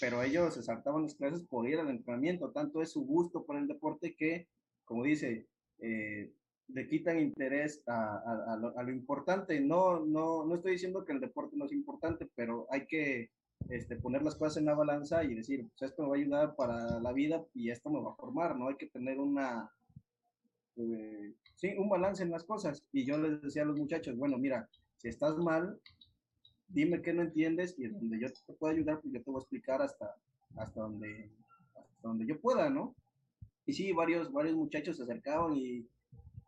C: pero ellos se saltaban las clases por ir al entrenamiento. Tanto es su gusto por el deporte que, como dice, eh, le quitan interés a, a- a lo, a lo importante. No, no, no estoy diciendo que el deporte no es importante, pero hay que este, poner las cosas en la balanza y decir, pues esto me va a ayudar para la vida y esto me va a formar, ¿no? Hay que tener una, eh, sí, un balance en las cosas. Y yo les decía a los muchachos, bueno, mira, si estás mal, dime qué no entiendes y donde yo te puedo ayudar, pues yo te voy a explicar hasta, hasta, donde, hasta donde yo pueda, ¿no? Y sí, varios, varios muchachos se acercaban y,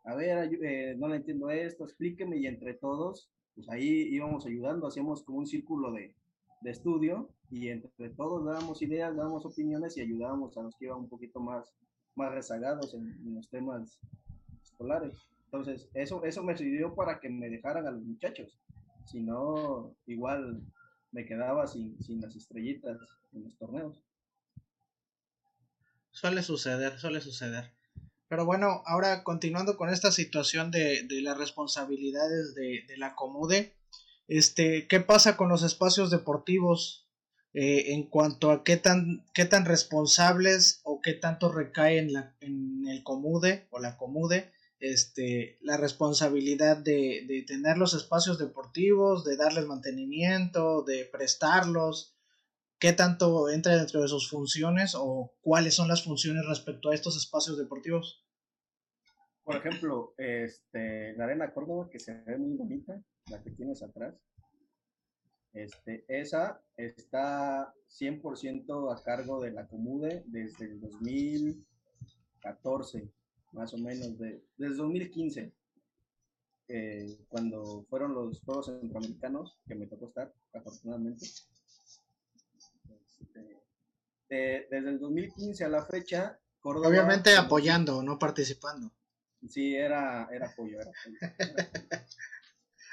C: a ver, eh, no le entiendo esto, explíqueme, y entre todos, pues ahí íbamos ayudando, hacíamos como un círculo de, de estudio y entre todos dábamos ideas, dábamos opiniones y ayudábamos a los que iban un poquito más, más rezagados en, en los temas escolares. Entonces, eso, eso me sirvió para que me dejaran a los muchachos. Si no, igual me quedaba sin, sin las estrellitas en los torneos.
A: Suele suceder, suele suceder. Pero bueno, ahora continuando con esta situación de, las responsabilidades de, la Comude, este, ¿qué pasa con los espacios deportivos eh, en cuanto a qué tan, qué tan responsables o qué tanto recae en, la, en el Comude o la Comude este, la responsabilidad de, de, tener los espacios deportivos, de darles mantenimiento, de prestarlos, qué tanto entra dentro de sus funciones o cuáles son las funciones respecto a estos espacios deportivos.
C: Por ejemplo, este, la Arena Córdoba, que se ve muy bonita, la que tienes atrás, este, esa está 100% a cargo de la Comude desde el 2014 más o menos, de, desde 2015, eh, cuando fueron los Juegos Centroamericanos, que me tocó estar, afortunadamente. Este, desde el 2015 a la fecha,
A: Córdoba... Obviamente apoyando, no participando.
C: Sí, era, era apoyo, era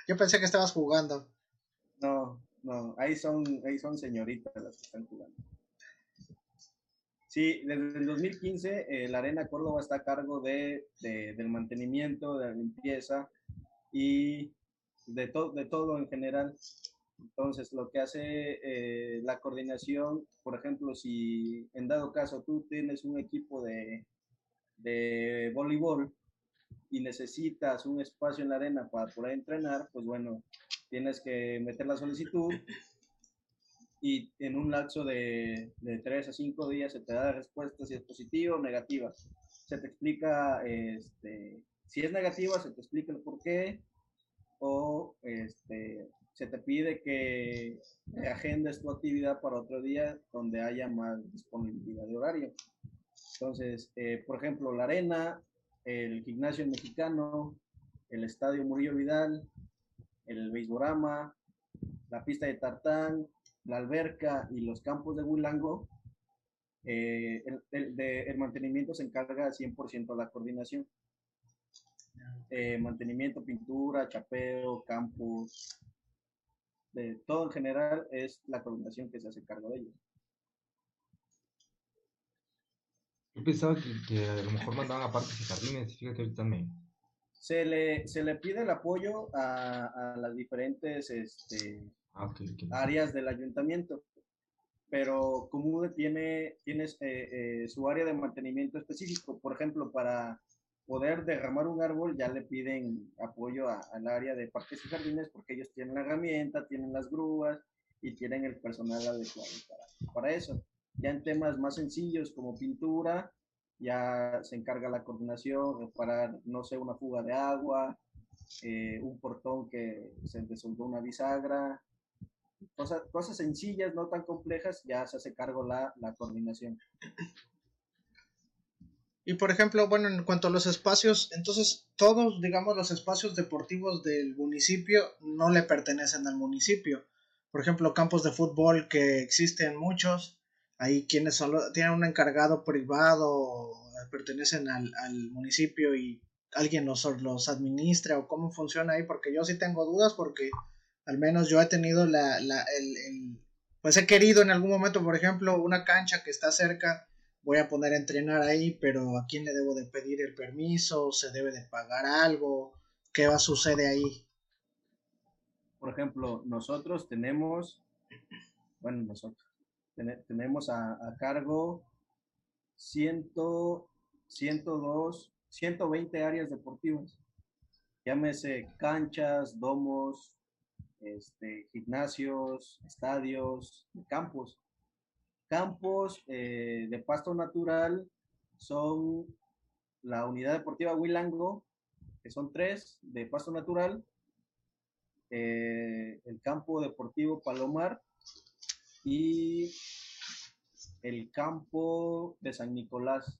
A: Yo pensé que estabas jugando.
C: No, no, ahí son, ahí son señoritas las que están jugando. Sí, desde el 2015 eh, la Arena Córdoba está a cargo de, del mantenimiento, de la limpieza y de, de todo en general. Entonces, lo que hace eh, la coordinación, por ejemplo, si en dado caso tú tienes un equipo de, de voleibol y necesitas un espacio en la arena para poder entrenar, pues bueno, tienes que meter la solicitud y en un lapso de, de 3 a 5 días se te da la respuesta si es positiva o negativa. Se te explica, este, si es negativa, se te explica el por qué o este, se te pide que agendes tu actividad para otro día donde haya más disponibilidad de horario. Entonces, eh, por ejemplo, la arena, el gimnasio mexicano, el estadio Murillo Vidal, el beisborama, la pista de tartán, la alberca y los campos de Huilango, eh, el, mantenimiento se encarga 100% de la coordinación. Eh, mantenimiento, pintura, chapeo, campos, de todo en general es la coordinación que se hace cargo de ellos.
B: Yo pensaba que, a lo mejor mandaban a parques y jardines, fíjate ahorita me...
C: Se le, se le pide el apoyo a, a las diferentes este,
B: Ah,
C: áreas del ayuntamiento. Pero Comude tiene, tiene eh, eh, su área de mantenimiento específico. Por ejemplo, para poder derramar un árbol ya le piden apoyo al área de parques y jardines porque ellos tienen la herramienta, tienen las grúas y tienen el personal adecuado para, para eso. Ya en temas más sencillos como pintura, ya se encarga la coordinación, reparar, no sé, una fuga de agua, eh, un portón que se desoldó una bisagra, cosas, cosas sencillas, no tan complejas, ya se hace cargo la, la coordinación.
A: Y por ejemplo, bueno, en cuanto a los espacios, entonces todos, digamos, los espacios deportivos del municipio no le pertenecen al municipio. Por ejemplo, campos de fútbol que existen muchos, hay quienes solo tienen un encargado privado, pertenecen al, al municipio y alguien los, los administra o cómo funciona ahí, porque yo sí tengo dudas porque al menos yo he tenido la, la el, pues he querido en algún momento, por ejemplo, una cancha que está cerca, voy a poner a entrenar ahí, pero ¿a quién le debo de pedir el permiso? ¿Se debe de pagar algo? ¿Qué va a suceder ahí?
C: Por ejemplo, nosotros tenemos, bueno, nosotros tenemos a, a cargo 100, 102, 120 áreas deportivas. Llámese canchas, domos, este, gimnasios, estadios, campos. Campos eh, de pasto natural son la unidad deportiva Huilango, que son tres de pasto natural, eh, el campo deportivo Palomar y el campo de San Nicolás.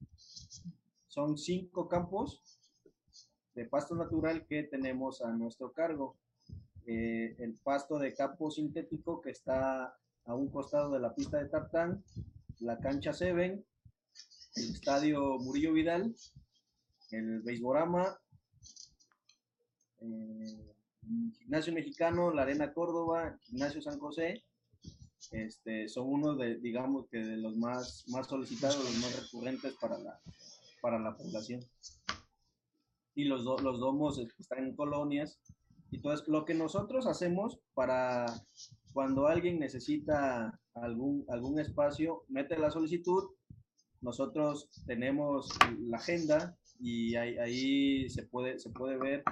C: Son cinco campos de pasto natural que tenemos a nuestro cargo. Eh, el pasto de campo sintético que está a un costado de la pista de tartán, la cancha Seven, el estadio Murillo Vidal, el Beisborama, eh, Gimnasio Mexicano, la Arena Córdoba, Gimnasio San José, este, son uno de, digamos que de los más, más solicitados, los más recurrentes para la, para la población. Y los, los domos están en colonias. Entonces, lo que nosotros hacemos para cuando alguien necesita algún, algún espacio, mete la solicitud, nosotros tenemos la agenda y ahí, ahí, se, puede, se puede ver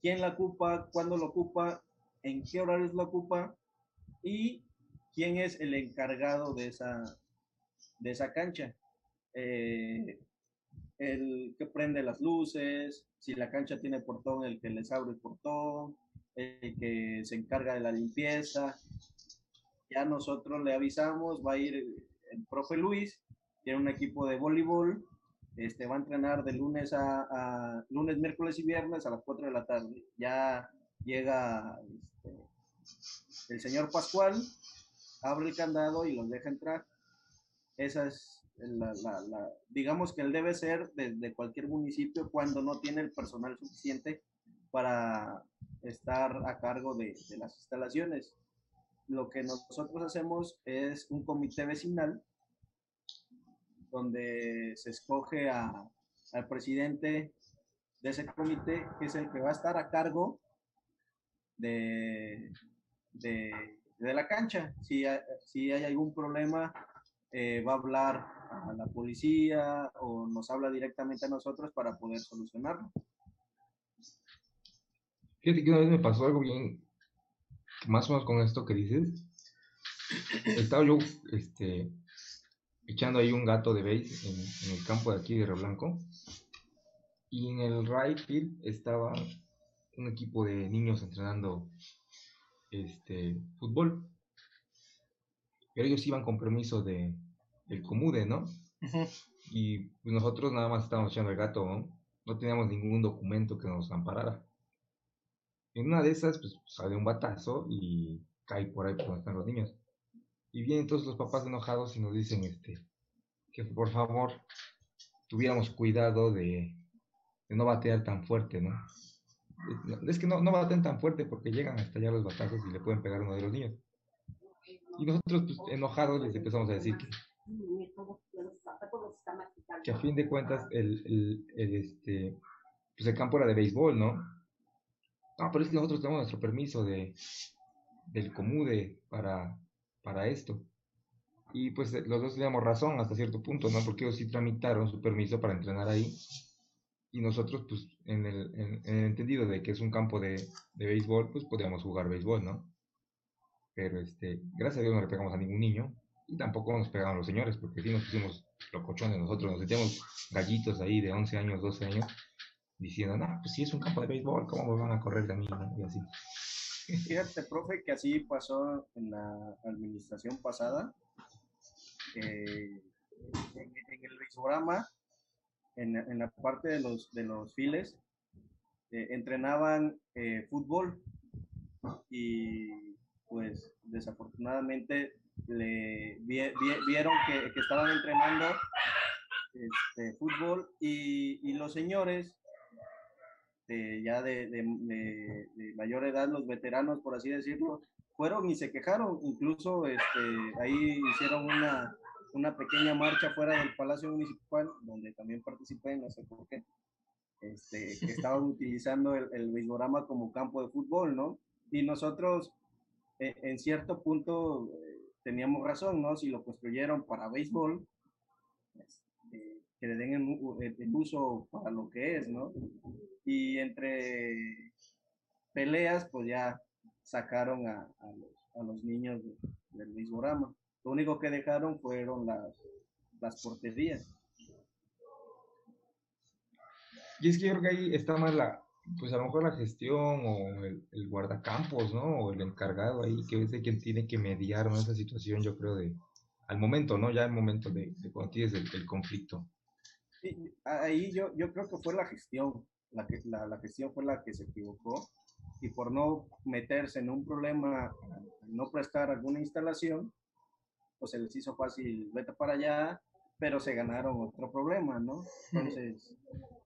C: quién la ocupa, cuándo lo ocupa, en qué horarios lo ocupa y quién es el encargado de esa, de esa cancha. Eh, el que prende las luces, si la cancha tiene portón, el que les abre el portón, el que se encarga de la limpieza. Ya nosotros le avisamos, va a ir el profe Luis, tiene un equipo de voleibol, este, va a entrenar de lunes a, lunes, miércoles y viernes a las 4 de la tarde. Ya llega este, el señor Pascual, abre el candado y los deja entrar. Esa es la, digamos que él debe ser de, cualquier municipio cuando no tiene el personal suficiente para estar a cargo de, las instalaciones. Lo que nosotros hacemos es un comité vecinal donde se escoge a, al presidente de ese comité, que es el que va a estar a cargo de, de, la cancha. Si, si hay algún problema, eh, va a hablar a la policía o nos habla directamente a nosotros para poder solucionarlo.
B: Fíjate que una vez me pasó algo bien, más o menos con esto que dices. Estaba yo este, echando ahí un gato de base en, el campo de aquí de Río Blanco. Y en el right field estaba un equipo de niños entrenando este, fútbol. Pero ellos iban con permiso de, del Comude, ¿no? Y pues, nosotros nada más estábamos echando el gato, ¿no? No teníamos ningún documento que nos amparara. En una de esas, pues sale un batazo y cae por ahí por donde están los niños. Y vienen todos los papás enojados y nos dicen este, que por favor tuviéramos cuidado de, no batear tan fuerte, ¿no? Es que no, no baten tan fuerte porque llegan a estallar los batazos y le pueden pegar a uno de los niños. Y nosotros, pues, enojados, les empezamos a decir que, que a fin de cuentas el, el, este, pues el campo era de béisbol, ¿no? No, pero es que nosotros tenemos nuestro permiso de, del Comude para, para esto. Y pues los dos teníamos razón hasta cierto punto, ¿no? Porque ellos sí tramitaron su permiso para entrenar ahí. Y nosotros, pues, en el, en, el entendido de que es un campo de, de, béisbol, pues podíamos jugar béisbol, ¿no? Pero, este, gracias a Dios no le pegamos a ningún niño. Y tampoco nos pegaban los señores, porque sí nos pusimos locochones nosotros. Nos sentíamos gallitos ahí de 11 años, 12 años, diciendo, no, pues si es un campo de béisbol, ¿cómo me van a correr de mí? Y así.
C: Fíjate, profe, que así pasó en la administración pasada. en, el risograma, en, en, la parte de los, de los files, eh, entrenaban eh, fútbol y pues desafortunadamente le vieron que, que, estaban entrenando este, fútbol y, y los señores este, ya de, de, mayor edad, los veteranos, por así decirlo, fueron y se quejaron. Incluso este, ahí hicieron una, una pequeña marcha fuera del Palacio Municipal, donde también participé, no sé por qué, este, que estaban utilizando el, el como campo de fútbol, ¿no? Y nosotros, e, en cierto punto, eh, teníamos razón, ¿no? Si lo construyeron para béisbol, este, que le den el, uso para lo que es, ¿no? y entre peleas, pues ya sacaron a, los, niños del mismo rama. Lo único que dejaron fueron las, las porterías.
B: Y es que yo creo que ahí está más la, pues a lo mejor la gestión o el, guardacampos, ¿no? O el encargado ahí, que es de quien tiene que mediar ¿no? esa situación, yo creo, de al momento, ¿no? Ya el momento de, de cuando tienes el, conflicto.
C: Sí, ahí yo, yo creo que fue la gestión la, la, la gestión fue la que se equivocó y por no meterse en un problema, no prestar alguna instalación, pues se les hizo fácil, vete para allá, pero se ganaron otro problema, ¿no? Entonces,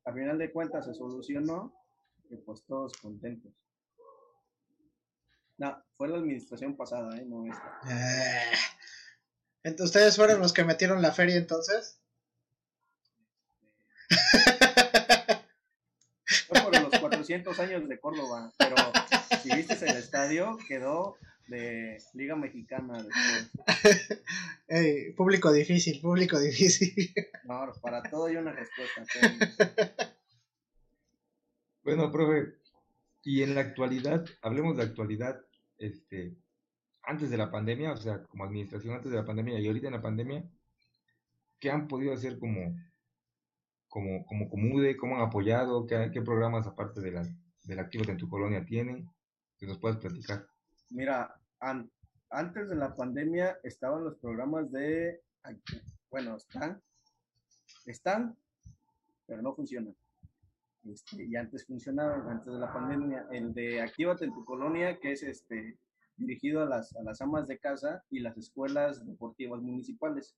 C: a final de cuentas se solucionó y pues todos contentos. No, fue la administración pasada, ¿eh? No esta. Eh,
A: ¿ustedes fueron los que metieron la feria entonces?
C: Fue por los 400 años de Córdoba, pero si viste el estadio, quedó de Liga Mexicana después.
A: Público difícil, público difícil.
C: No, para todo hay una respuesta.
B: Bueno, profe, y en la actualidad, hablemos de actualidad, este, antes de la pandemia, o sea, como administración antes de la pandemia y ahorita en la pandemia, ¿qué han podido hacer como, como, como Comude? ¿Cómo han apoyado? ¿Qué, qué programas aparte de la, del activo que en tu colonia tienen? Que nos puedas platicar.
C: Mira, antes de la pandemia estaban los programas de, bueno, están, están, pero no funcionan. Este, y antes funcionaban, antes de la pandemia, el de Actívate en tu colonia, que es este, dirigido a las, a las amas de casa y las escuelas deportivas municipales.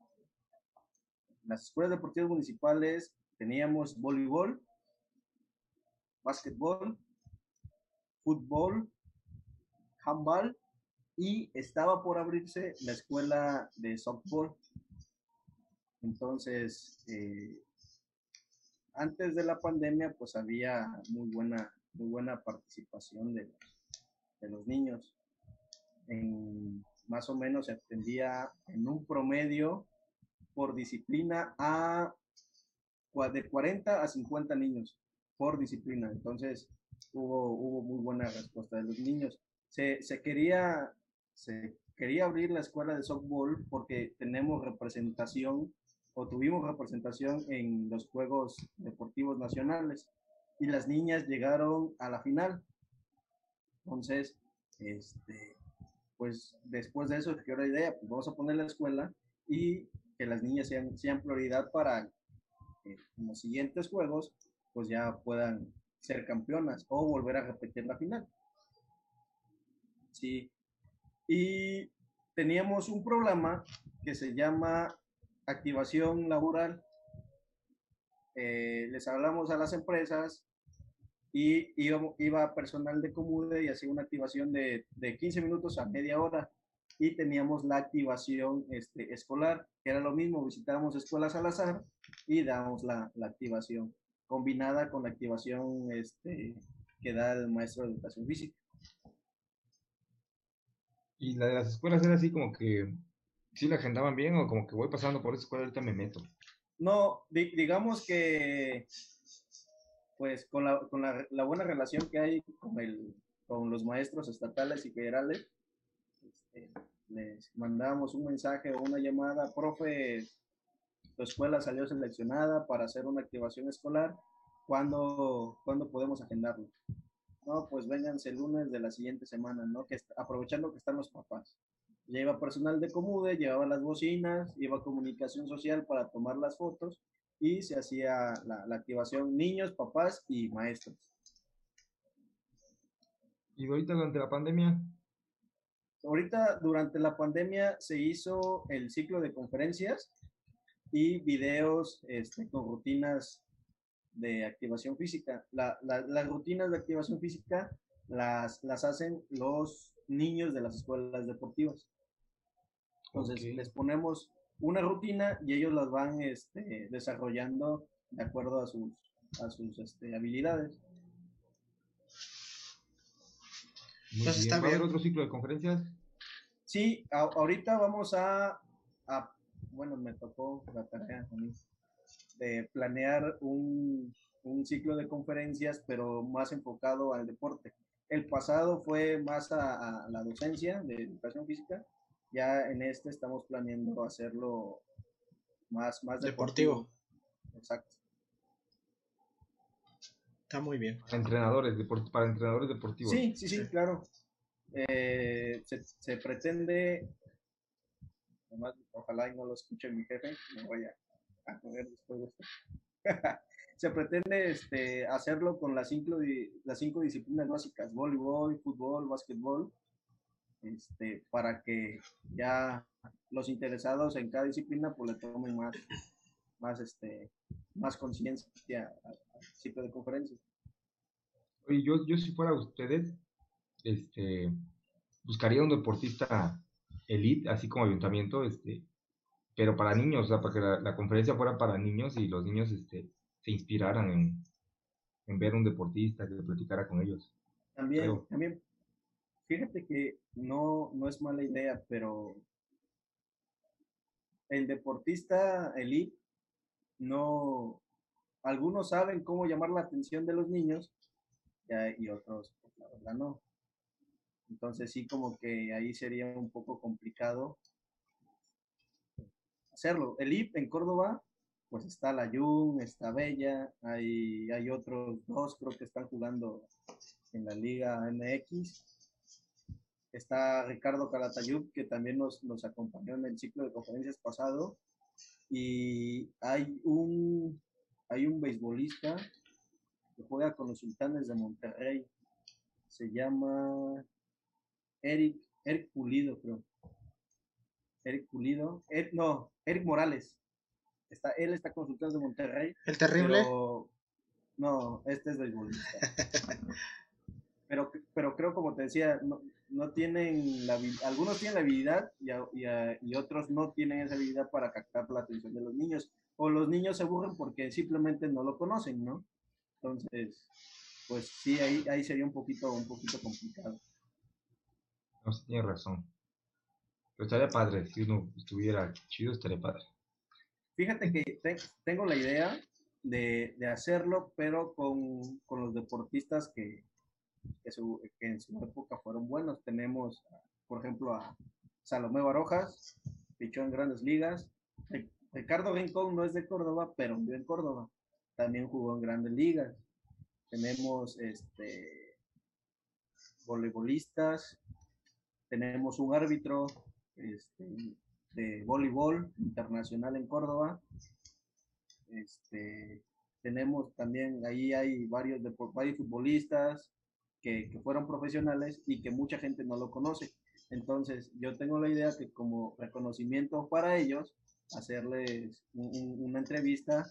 C: Las escuelas deportivas municipales teníamos voleibol, básquetbol, fútbol, handball y estaba por abrirse la escuela de softball. Entonces, eh, antes de la pandemia, pues había muy buena, muy buena participación de los niños más o menos se atendía en un promedio por disciplina a de 40 a 50 niños por disciplina. Entonces hubo, hubo muy buena respuesta de los niños. Se, se, quería, se quería abrir la escuela de softball porque tenemos representación o tuvimos representación en los Juegos Deportivos Nacionales y las niñas llegaron a la final. Entonces, este, pues después de eso qué la idea, pues vamos a poner la escuela y que las niñas sean, sean prioridad para que en los siguientes juegos pues ya puedan ser campeonas o volver a repetir la final. Sí. Y teníamos un programa que se llama activación laboral. Eh, les hablamos a las empresas y iba, iba personal de Comude y hacía una activación de, de 15 minutos a media hora y teníamos la activación este, escolar, que era lo mismo, visitábamos escuelas al azar y dábamos la, activación combinada con la activación este, que da el maestro de educación física.
B: ¿Y la de las escuelas era así como que sí la agendaban bien o como que voy pasando por esa escuela ahorita me meto?
C: No, digamos que pues con la, con la, buena relación que hay con, el, con los maestros estatales y federales, este, les mandamos un mensaje o una llamada, profe, tu escuela salió seleccionada para hacer una activación escolar, ¿cuándo, ¿cuándo podemos agendarlo? No, pues vénganse el lunes de la siguiente semana, ¿no? Que aprovechando que están los papás. Ya iba personal de Comude, llevaba las bocinas, iba comunicación social para tomar las fotos y se hacía la, activación niños, papás y maestros.
B: ¿Y ahorita durante la pandemia?
C: Ahorita durante la pandemia se hizo el ciclo de conferencias y videos este, con rutinas de activación física. las rutinas de activación física las, las hacen los niños de las escuelas deportivas. Entonces les ponemos una rutina y ellos las van este, desarrollando de acuerdo a sus, a sus este, habilidades.
B: Entonces, ¿Está bien. otro ciclo de conferencias?
C: Sí, ahorita vamos a, a, bueno, me tocó la tarea a mí, de planear un, un ciclo de conferencias, pero más enfocado al deporte. El pasado fue más a, a la docencia de educación física ya en este estamos planeando hacerlo más, más deportivo. Exacto.
A: Está muy bien.
B: Para entrenadores, para entrenadores deportivos.
C: Sí, sí, sí, claro. Eh, se, pretende, ojalá y no lo escuche mi jefe, me voy a, a después de esto. se pretende este, hacerlo con las cinco, las cinco disciplinas básicas, voleibol, fútbol, básquetbol, este, para que ya los interesados en cada disciplina pues le tomen más, más, este, más conciencia al ciclo de conferencias.
B: Oye, yo, yo si fuera ustedes, este, buscaría un deportista elite, así como ayuntamiento, este, pero para niños, o sea, para que la, conferencia fuera para niños y los niños este, se inspiraran en, en ver un deportista que platicara con ellos.
C: También,
B: Creo.
C: también, fíjate que no, no es mala idea, pero el deportista elite no, algunos saben cómo llamar la atención de los niños y otros, pues, la verdad, no. Entonces sí, como que ahí sería un poco complicado hacerlo. El IP en Córdoba, pues está la Jun, está Bella, hay, hay otros dos, creo que están jugando en la Liga MX. Está Ricardo Calatayud, que también nos, nos acompañó en el ciclo de conferencias pasado. Y hay un, hay un beisbolista que juega con los sultanes de Monterrey. Se llama Eric, Eric Pulido, creo. Eric Pulido. Eric- no, Eric Morales. Está, él está con sultanes de Monterrey.
A: El terrible.
C: Pero, no, este es beisbolista. pero, pero creo, como te decía, no, no tienen la algunos tienen la habilidad y, a- y a- y otros no tienen esa habilidad para captar la atención de los niños. O los niños se aburren porque simplemente no lo conocen, ¿no? Entonces, pues sí, ahí, ahí sería un poquito, un poquito complicado.
B: No, sí, tiene razón. Pero estaría padre, si uno estuviera chido, estaría padre.
C: Fíjate que te- tengo la idea de, de hacerlo, pero con, con los deportistas que, que, su- que en su época fueron buenos. Tenemos, por ejemplo, a Salomé Barojas, fichó en grandes ligas. Ri- Ricardo Rincón no es de Córdoba, pero vive en Córdoba. También jugó en grandes ligas. Tenemos este voleibolistas, tenemos un árbitro este, de voleibol internacional en Córdoba. Este, tenemos también, ahí hay varios, varios futbolistas que, que fueron profesionales y que mucha gente no lo conoce. Entonces, yo tengo la idea que como reconocimiento para ellos, hacerles un- un- una entrevista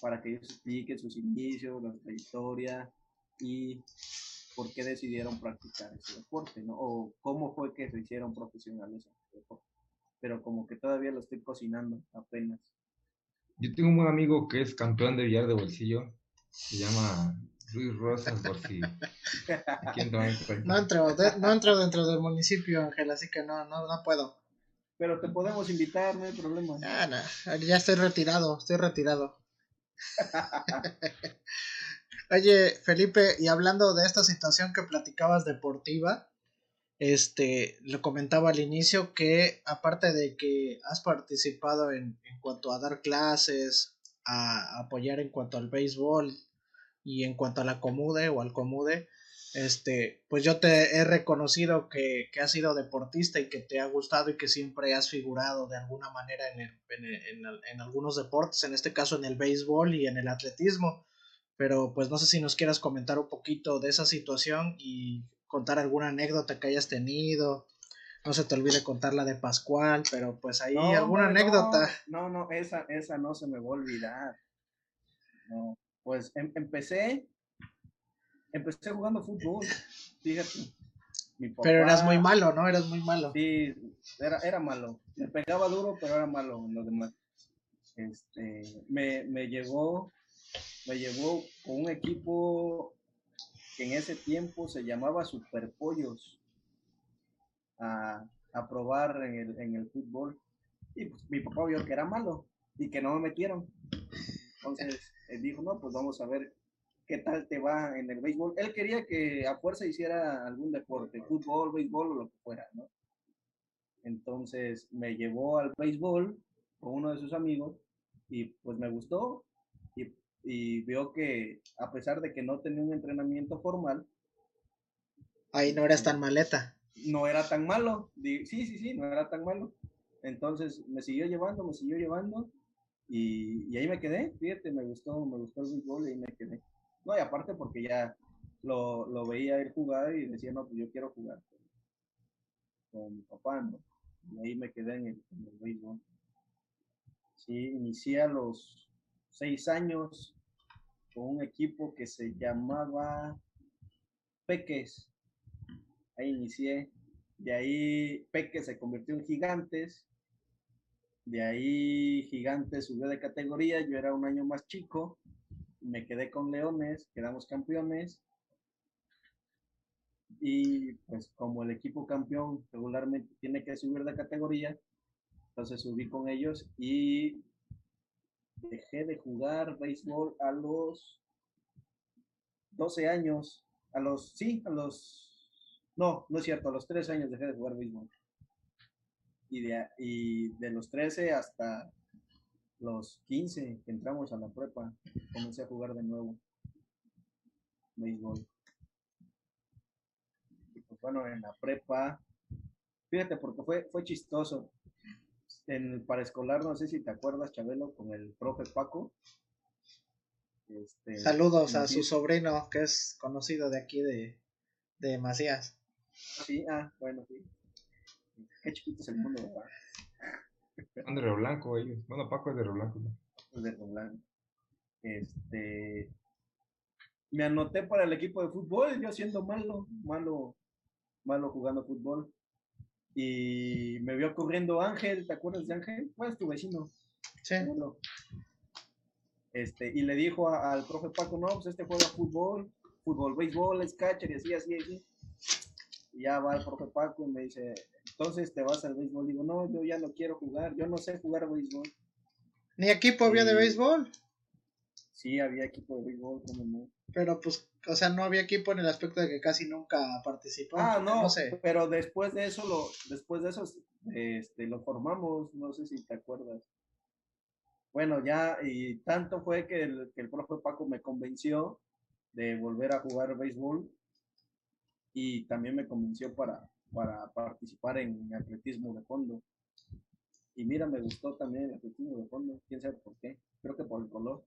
C: para que ellos expliquen sus inicios, la trayectoria y por qué decidieron practicar ese deporte, ¿no? O cómo fue que se hicieron profesionales en ese deporte. Pero como que todavía lo estoy cocinando apenas.
B: Yo tengo un buen amigo que es campeón de billar de bolsillo. Se llama Luis Rosas, por si quieren tomar en cuenta.
A: No entro, de- no entro dentro del municipio, Ángel, así que no, no, no puedo.
C: Pero te podemos invitar, no hay problema.
A: Ah, no, ya estoy retirado, estoy retirado. Oye, Felipe, y hablando de esta situación que platicabas deportiva, este, lo comentaba al inicio que aparte de que has participado en, en cuanto a dar clases, a apoyar en cuanto al béisbol y en cuanto a la comude o al comude, este, pues yo te he reconocido que, que has sido deportista y que te ha gustado y que siempre has figurado de alguna manera en, el- en, el- en el- en algunos deportes, en este caso en el béisbol y en el atletismo. Pero pues no sé si nos quieras comentar un poquito de esa situación y contar alguna anécdota que hayas tenido. No se te olvide contar la de Pascual, pero pues ahí
C: No,
A: alguna anécdota.
C: No, no, esa, esa no se me va a olvidar. No, pues em- empecé, empecé jugando fútbol, fíjate.
A: Pero eras muy malo, ¿no? Eras muy malo.
C: Sí, era, era malo. Me pegaba duro, pero era malo en demás. Este, me, me llevó, me llevó con un equipo que en ese tiempo se llamaba Superpollos a, a probar en el, en el fútbol. Y pues mi papá vio que era malo y que no me metieron. Entonces dijo, no, pues vamos a ver qué tal te va en el béisbol. Él quería que a fuerza hiciera algún deporte, fútbol, béisbol o lo que fuera, ¿no? Entonces me llevó al béisbol con uno de sus amigos y pues me gustó y, y veo que a pesar de que no tenía un entrenamiento formal,
A: Ahí no eras tan maleta.
C: no era tan malo. Sí, sí, sí, no era tan malo. Entonces me siguió llevando, me siguió llevando y, ahí me quedé. Fíjate, me gustó, me gustó el béisbol y ahí me quedé. No, y aparte porque ya lo, lo veía él jugar y decía, no, pues yo quiero jugar con, mi papá, ¿no? Y ahí me quedé en el, en béisbol. Sí, inicié a los seis años con un equipo que se llamaba Peques. Ahí inicié. De ahí Peque se convirtió en Gigantes. De ahí Gigantes subió de categoría. Yo era un año más chico. me quedé con Leones, quedamos campeones. Y pues como el equipo campeón regularmente tiene que subir de categoría, entonces subí con ellos y dejé de jugar béisbol a los 12 años, a los, sí, a los, no, no es cierto, a los 13 años dejé de jugar béisbol. Y de, y de los 13 hasta los 15 que entramos a la prepa, comencé a jugar de nuevo béisbol. Y pues bueno, en la prepa, fíjate, porque fue, fue chistoso. En el paraescolar, no sé si te acuerdas, Chabelo, con el profe Paco.
A: Este, Saludos a su sobrino, que es conocido de aquí de, de Macías.
C: Sí, ah, bueno, sí. Qué chiquito es el mundo, ¿verdad?
B: Son de Río Blanco ellos. Bueno, Paco es de Río Blanco.
C: ¿no? De Río Blanco. Este. Me anoté para el equipo de fútbol, yo siendo malo, malo, malo jugando fútbol. Y me vio corriendo Ángel, ¿te acuerdas de Ángel? Pues tu vecino. Sí. Este, y le dijo al profe Paco, no, pues este juega fútbol, fútbol, béisbol, es catcher, y así, así, así. Y ya va el profe Paco y me dice, entonces te vas al béisbol. Digo, no, yo ya no quiero jugar, yo no sé jugar béisbol.
A: ¿Ni equipo había de béisbol?
C: Sí, había equipo de béisbol, como no.
A: Pero pues, o sea, no había equipo en el aspecto de que casi nunca participó.
C: Ah, no, sé. pero después de eso, lo, después de eso, este, lo formamos, no sé si te acuerdas. Bueno, ya, y tanto fue que el, que el profe Paco me convenció de volver a jugar béisbol y también me convenció para, para participar en atletismo de fondo. Y mira, me gustó también el atletismo de fondo, quién sabe por qué, creo que por el color.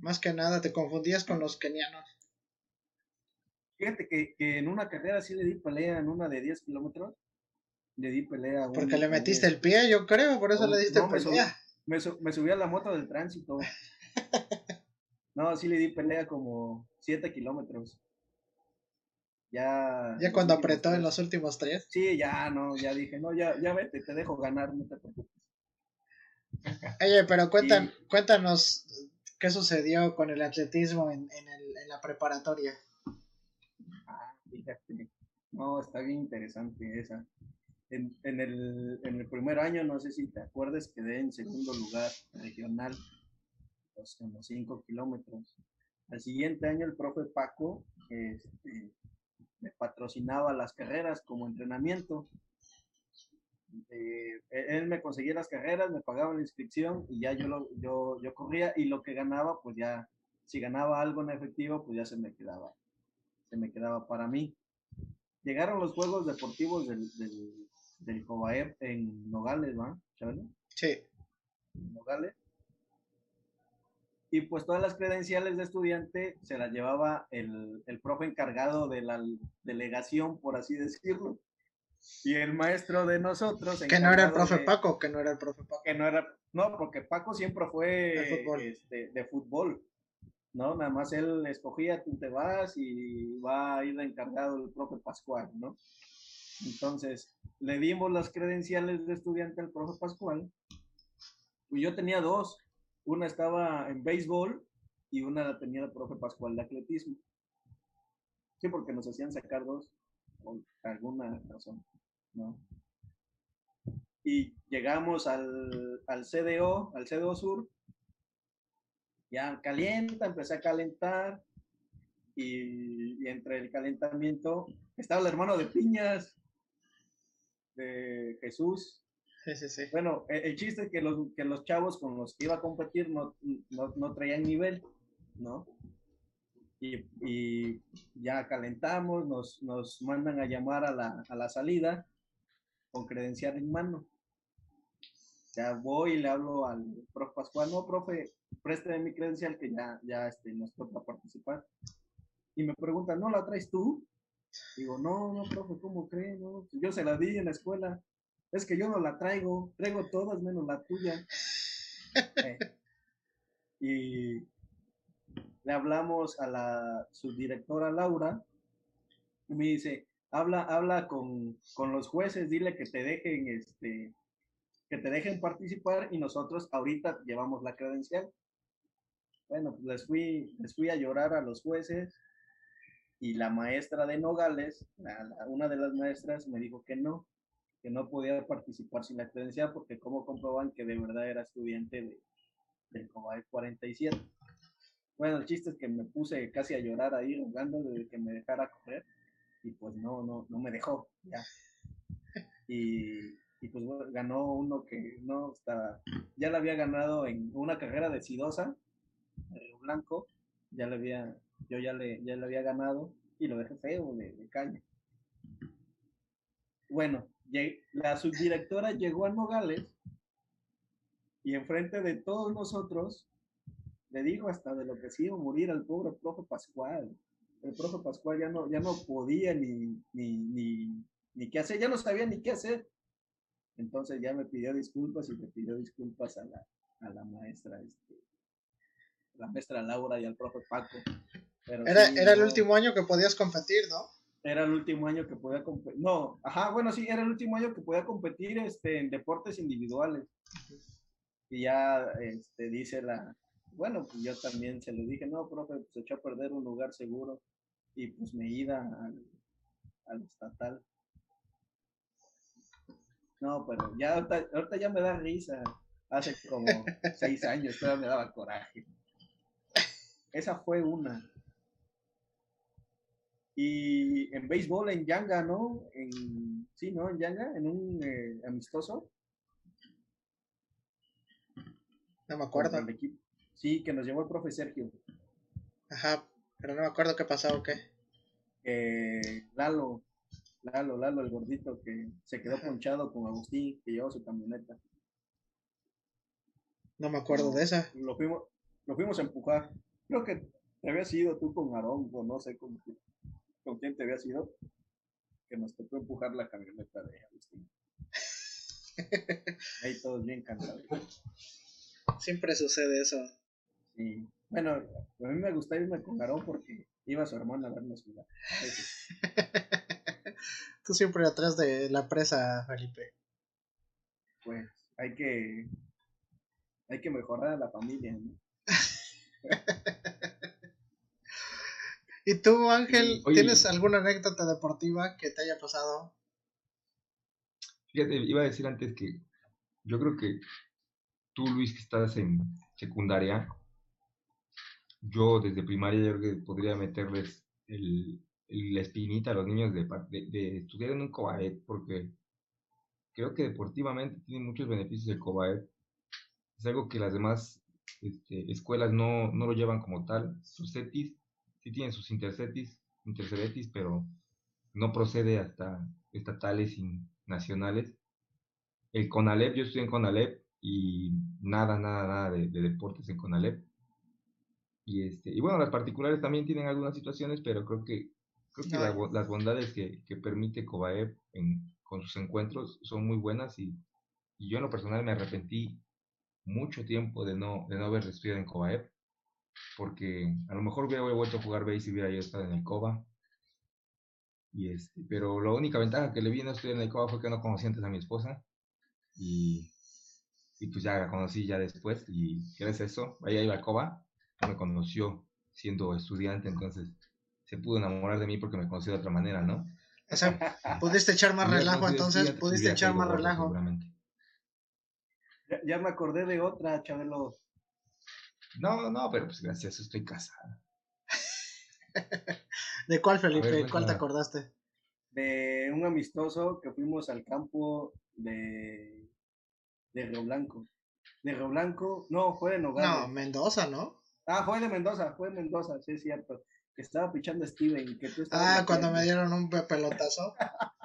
A: Más que nada, te confundías con los kenianos.
C: Fíjate que, que en una carrera sí le di pelea, en una de 10 kilómetros, le di pelea.
A: Porque le metiste el pie, yo creo, por eso le diste pelea.
C: Me, me, subí a la moto del tránsito. no, sí le di pelea como 7 kilómetros. Ya.
A: Ya cuando apretó en los últimos tres.
C: Sí, ya no, ya dije, no, ya, ya vete, te dejo ganar, no te preocupes.
A: Oye, pero cuentan, cuéntanos qué sucedió con el atletismo en, en, el, en la preparatoria.
C: Ah, fíjate. No, está bien interesante esa. En, en, el, en el primer año, no sé si te acuerdas, quedé en segundo lugar regional, pues, en los cinco kilómetros. Al siguiente año, el profe Paco este, me patrocinaba las carreras como entrenamiento. Eh, e-, él me conseguía las carreras, me pagaba la inscripción y ya yo, lo, yo, yo corría y lo que ganaba, pues ya, si ganaba algo en efectivo, pues ya se me quedaba, se me quedaba para mí. Llegaron los Juegos Deportivos del, del, del en Nogales, ¿va?
A: Sí.
C: Nogales y pues todas las credenciales de estudiante se las llevaba el, el profe encargado de la delegación, por así decirlo. Y el maestro de nosotros.
A: Que no era el profe Paco, que no era el profe Paco.
C: Que no era, no, porque Paco siempre fue de fútbol. Este, de fútbol. ¿no? Nada más él escogía, tú te vas y va a ir encargado el profe Pascual, ¿no? Entonces, le dimos las credenciales de estudiante al profe Pascual. Y yo tenía dos, una estaba en béisbol y una la tenía el profe Pascual de atletismo. Sí, porque nos hacían sacar dos por alguna razón, ¿no? Y llegamos al, al CDO, al CDO Sur, ya calienta, empecé a calentar y, entre el calentamiento estaba el hermano de Piñas, de Jesús, bueno, e, el, chiste es que los, que los chavos con los que iba a competir no, no, traían nivel, ¿no? Y, ya calentamos, nos, nos mandan a llamar a la, a la salida con credencial en mano. Ya voy y le hablo al profe Pascual, no, profe, présteme mi credencial que ya, ya este, nos toca participar. Y me preguntan, ¿no la traes tú? Digo, no, no, profe, ¿cómo cree? No, yo se la di en la escuela es que yo no la traigo, traigo todas menos la tuya. Eh, y le hablamos a la subdirectora Laura y me dice, habla, habla con, con, los jueces, dile que te dejen, este, que te dejen participar y nosotros ahorita llevamos la credencial. Bueno, pues les fui, les fui a llorar a los jueces y la maestra de Nogales, una de las maestras, me dijo que no, que no podía participar sin la credencial porque cómo comproban que de verdad era estudiante de, del COBAE 47. Bueno, el chiste es que me puse casi a llorar ahí, rogando de que me dejara correr y pues no, no, no me dejó, ya. Y, y pues ganó uno que no estaba, ya le había ganado en una carrera de Sidosa, Blanco, ya le había, yo ya le, ya le había ganado y lo dejé feo de, de. Bueno, la subdirectora llegó a Nogales y enfrente de todos nosotros le dijo hasta de lo que se iba a morir al pobre profe Pascual. El profe Pascual ya no, ya no podía ni, ni, ni, ni qué hacer, ya no sabía ni qué hacer. Entonces ya me pidió disculpas y me pidió disculpas a la, a la maestra, este, la maestra Laura y al profe Paco.
A: era, era el último año que podías competir, ¿no?
C: Era el último año que podía competir. No, ajá, bueno, sí, era el último año que podía competir este, en deportes individuales. Y ya este, dice la, bueno, pues yo también se lo dije, no, profe, pues echó a perder un lugar seguro y pues me ida al, al estatal. No, pero ya ahorita, ahorita, ya me da risa. Hace como seis años todavía me daba coraje. Esa fue una. Y en béisbol en Yanga, ¿no? En, sí, ¿no? En Yanga, en un eh, amistoso.
A: No me acuerdo.
C: El equipo. Sí, que nos llevó el profe Sergio.
A: Ajá, pero no me acuerdo qué pasó o qué.
C: Eh, Lalo, Lalo, Lalo, el gordito que se quedó ponchado con Agustín, que llevó su camioneta.
A: No me acuerdo de esa.
C: Lo fuimos, lo fuimos a empujar. Creo que te habías ido tú con Aarón, o no sé cómo con quién te había sido, que nos tocó empujar la camioneta de Agustín. Ahí todos bien cansados.
A: Siempre sucede eso.
C: Sí. Bueno, a mí me gusta irme con Aarón porque iba su hermana a vernos jugar.
A: Tú siempre atrás de la presa, Felipe.
C: Pues hay que hay que mejorar a la familia, ¿no?
A: ¿Y tú, Ángel, tienes alguna anécdota deportiva que te haya pasado?
B: Fíjate, iba a decir antes que yo creo que tú, Luis, que estás en secundaria, yo desde primaria yo creo que podría meterles el, la espinita a los niños de, de, estudiar en un COBAED, porque creo que deportivamente tiene muchos beneficios el COBAED. Es algo que las demás este, escuelas no, no, lo llevan como tal. Sus CETIS sí tiene sus intercetis, interceretis, pero no procede hasta estatales y nacionales. El CONALEP, yo estoy en CONALEP y nada, nada, nada de, deportes en CONALEP. Y, este, y bueno, las particulares también tienen algunas situaciones, pero creo que, creo que las bondades que, que permite COBAEP en, con sus encuentros son muy buenas y, y, yo en lo personal me arrepentí mucho tiempo de no, de no haber estudiado en COBAEP porque a lo mejor hubiera vuelto a jugar base si hubiera yo estado en el COBA. Y este, pero la única ventaja que le vino a estudiar en el COBA fue que no conocí antes a mi esposa. Y, y pues ya la conocí ya después. Y gracias a eso, ella iba al COBA, me conoció siendo estudiante, entonces se pudo enamorar de mí porque me conoció de otra manera, ¿no?
A: O sea, pudiste echar más relajo, entonces pudiste echar más relajo.
C: Ya, ya, me acordé de otra, Chabelo.
B: No, no, pero pues gracias, estoy casada.
A: ¿De cuál, Felipe? ¿Cuál te acordaste?
C: De un amistoso que fuimos al campo de, de Río Blanco. De Río Blanco, no, fue de Nogales.
A: No, Mendoza, ¿no?
C: Ah, fue de Mendoza, fue de Mendoza, sí es cierto. Que estaba pichando a Steven. Que tú
A: ah, cuando me dieron un pelotazo.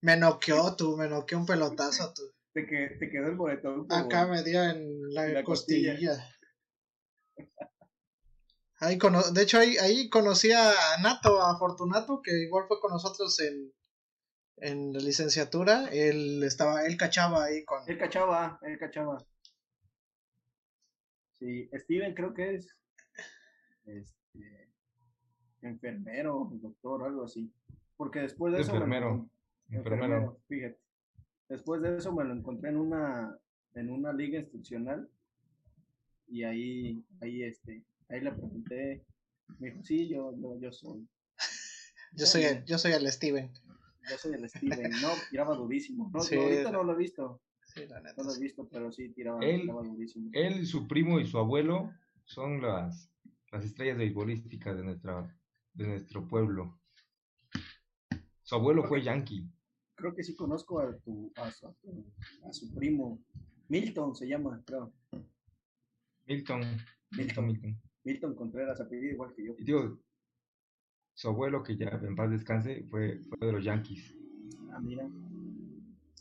A: me noqueó tú, me noqueó un pelotazo tú
C: te, que, te quedó el boleto.
A: Acá me dio en la, costilla. Ahí de hecho, ahí, ahí conocí a Nato, a Fortunato, que igual fue con nosotros en, en la licenciatura. Él estaba, él cachaba ahí con.
C: Él cachaba, él cachaba. Sí, Steven creo que es este, enfermero, doctor, algo así. Porque después de eso.
B: Enfermero. enfermero.
C: Fíjate. Después de eso me lo encontré en una, en una liga instruccional y ahí, ahí, este, ahí le pregunté, me dijo, sí, yo, yo, yo soy.
A: Yo soy, el, yo soy el Steven.
C: Yo soy el Steven, no, tiraba durísimo. No,
A: Sí.
C: ahorita no lo he visto,
A: Sí, la neta.
C: no lo he visto, pero sí tiraba,
B: Él-
C: tiraba durísimo.
B: Él, su primo y su abuelo son las, las estrellas beisbolísticas de, nuestra, de nuestro pueblo. Su abuelo fue yankee.
C: Creo que sí conozco a tu, a su, a tu- a su primo, Milton se llama, creo.
B: Milton. Milton, Milton.
C: Milton Contreras, apellido igual que yo.
B: Y digo, su abuelo, que ya en paz descanse, fue, fue de los Yankees.
C: Ah, mira.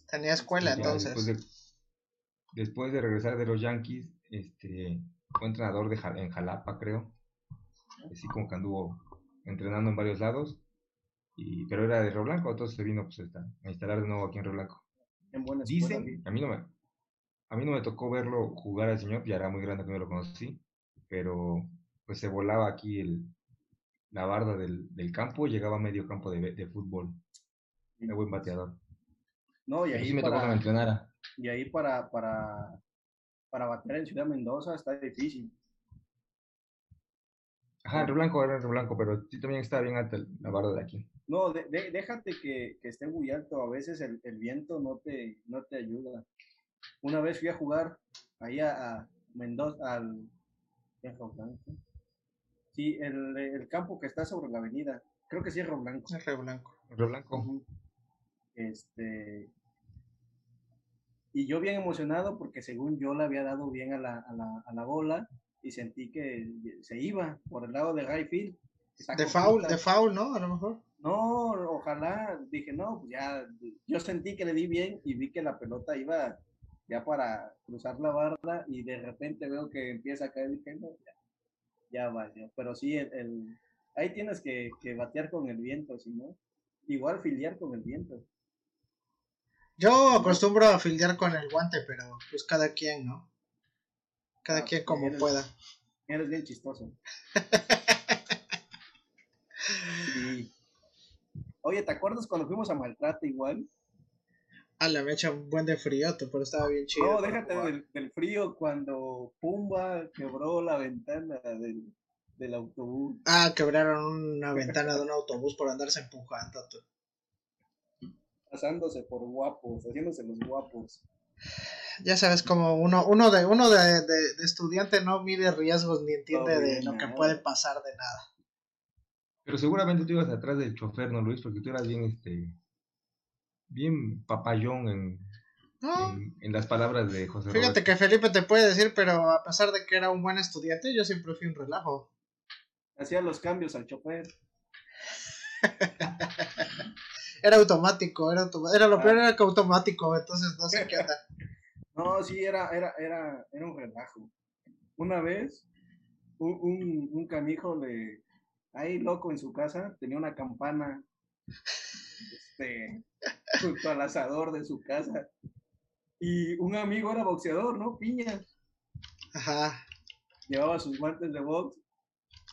A: Tenía escuela entonces.
B: Después de, después de regresar de los Yankees, este, fue entrenador de, en Jalapa, creo. Así como que anduvo entrenando en varios lados. Y, pero era de Río Blanco, entonces se vino pues, a instalar de nuevo aquí en Río Blanco.
C: En buena escuela.
B: Dicen, a mí no me, a mí no me tocó verlo jugar al señor, ya era muy grande cuando lo conocí, pero pues se volaba aquí el, la barda del, del campo, llegaba a medio campo de, de fútbol, era buen bateador.
C: No, y ahí,
B: sí me tocó que me
C: para,
B: entrenara.
C: y ahí para, para, para bater en Ciudad Mendoza está difícil.
B: Ajá, en Río Blanco era en Río Blanco, pero sí también estaba bien alta la barda de aquí.
C: No, de- de- déjate que, que esté muy alto, a veces el, el viento no te, no te ayuda. Una vez fui a jugar ahí a, Mendoza, al... ¿en Río Blanco? Sí, el, el campo que está sobre la avenida, creo que sí es Río Blanco.
A: Es Río Blanco.
B: En Río Blanco.
C: Ujú. Este. Y yo bien emocionado porque según yo le había dado bien a la, a la, a la bola y sentí que se iba por el lado de right field. Está
A: De foul, de foul, ¿no? A lo mejor.
C: No, ojalá. Dije, no, pues ya. Yo sentí que le di bien y vi que la pelota iba ya para cruzar la barra y de repente veo que empieza a caer. Dije, no, ya, ya vaya. Pero sí, el, el- ahí tienes que, que batear con el viento, si no. Igual filiar con el viento.
A: Yo acostumbro a fildear con el guante, pero pues cada quien, ¿no? Cada
C: Ah,
A: quien como
C: eres-
A: pueda.
C: Eres bien chistoso. Oye, ¿te acuerdas cuando fuimos a Maltrata igual?
A: Ah, le me echa un buen de frío, pero estaba bien chido.
C: No, déjate del, del frío cuando Pumba quebró la ventana del, del autobús.
A: Ah, quebraron una ventana de un autobús por andarse empujando.
C: pasándose por guapos, haciéndose los guapos.
A: Ya sabes como uno, uno de, uno de, de- de estudiante no mide riesgos ni entiende
C: No
A: de lo que puede pasar de nada.
B: Pero seguramente tú ibas atrás del chofer, ¿no, Luis? Porque tú eras bien, este, bien papayón en,
A: No,
B: en, en las palabras de José
A: fíjate
B: Roberto.
A: que Felipe te puede decir, pero a pesar de que era un buen estudiante, yo siempre fui un relajo.
C: Hacía los cambios al chofer.
A: Era automático, era, automa- era lo
C: Ah.
A: peor era que automático, entonces no sé qué onda.
C: No, sí, era, era, era, era un relajo. Una vez, un, un, un canijo le, ahí loco en su casa, tenía una campana, este, junto al asador de su casa. Y un amigo era boxeador, ¿no? Piña.
A: Ajá.
C: Llevaba sus guantes de box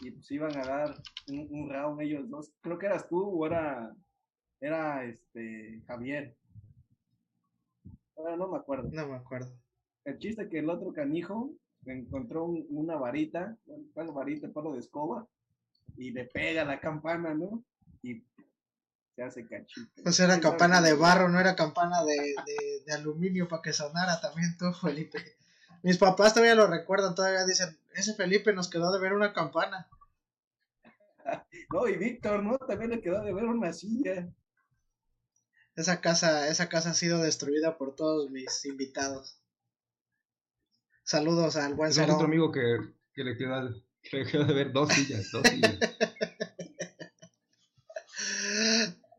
C: y pues iban a dar un, un round ellos dos. Creo que eras tú o era, era este, Javier. Ahora no me acuerdo.
A: No me acuerdo.
C: El chiste que el otro canijo encontró un- una varita, palo varita, palo de escoba, y le pega la campana, ¿no? Y se hace cachito.
A: Pues era
C: ¿Quién sabe
A: campana de barro, no era campana de, de, de aluminio para que sonara también tú, Felipe. Mis papás todavía lo recuerdan, todavía dicen, ese Felipe nos quedó de ver una campana.
C: No, y Víctor, ¿no? También le quedó de ver una silla.
A: Esa casa, esa casa ha sido destruida por todos mis invitados. Saludos al buen
B: Tenemos otro amigo que, que le quedó, que le quedó de ver dos sillas, dos sillas.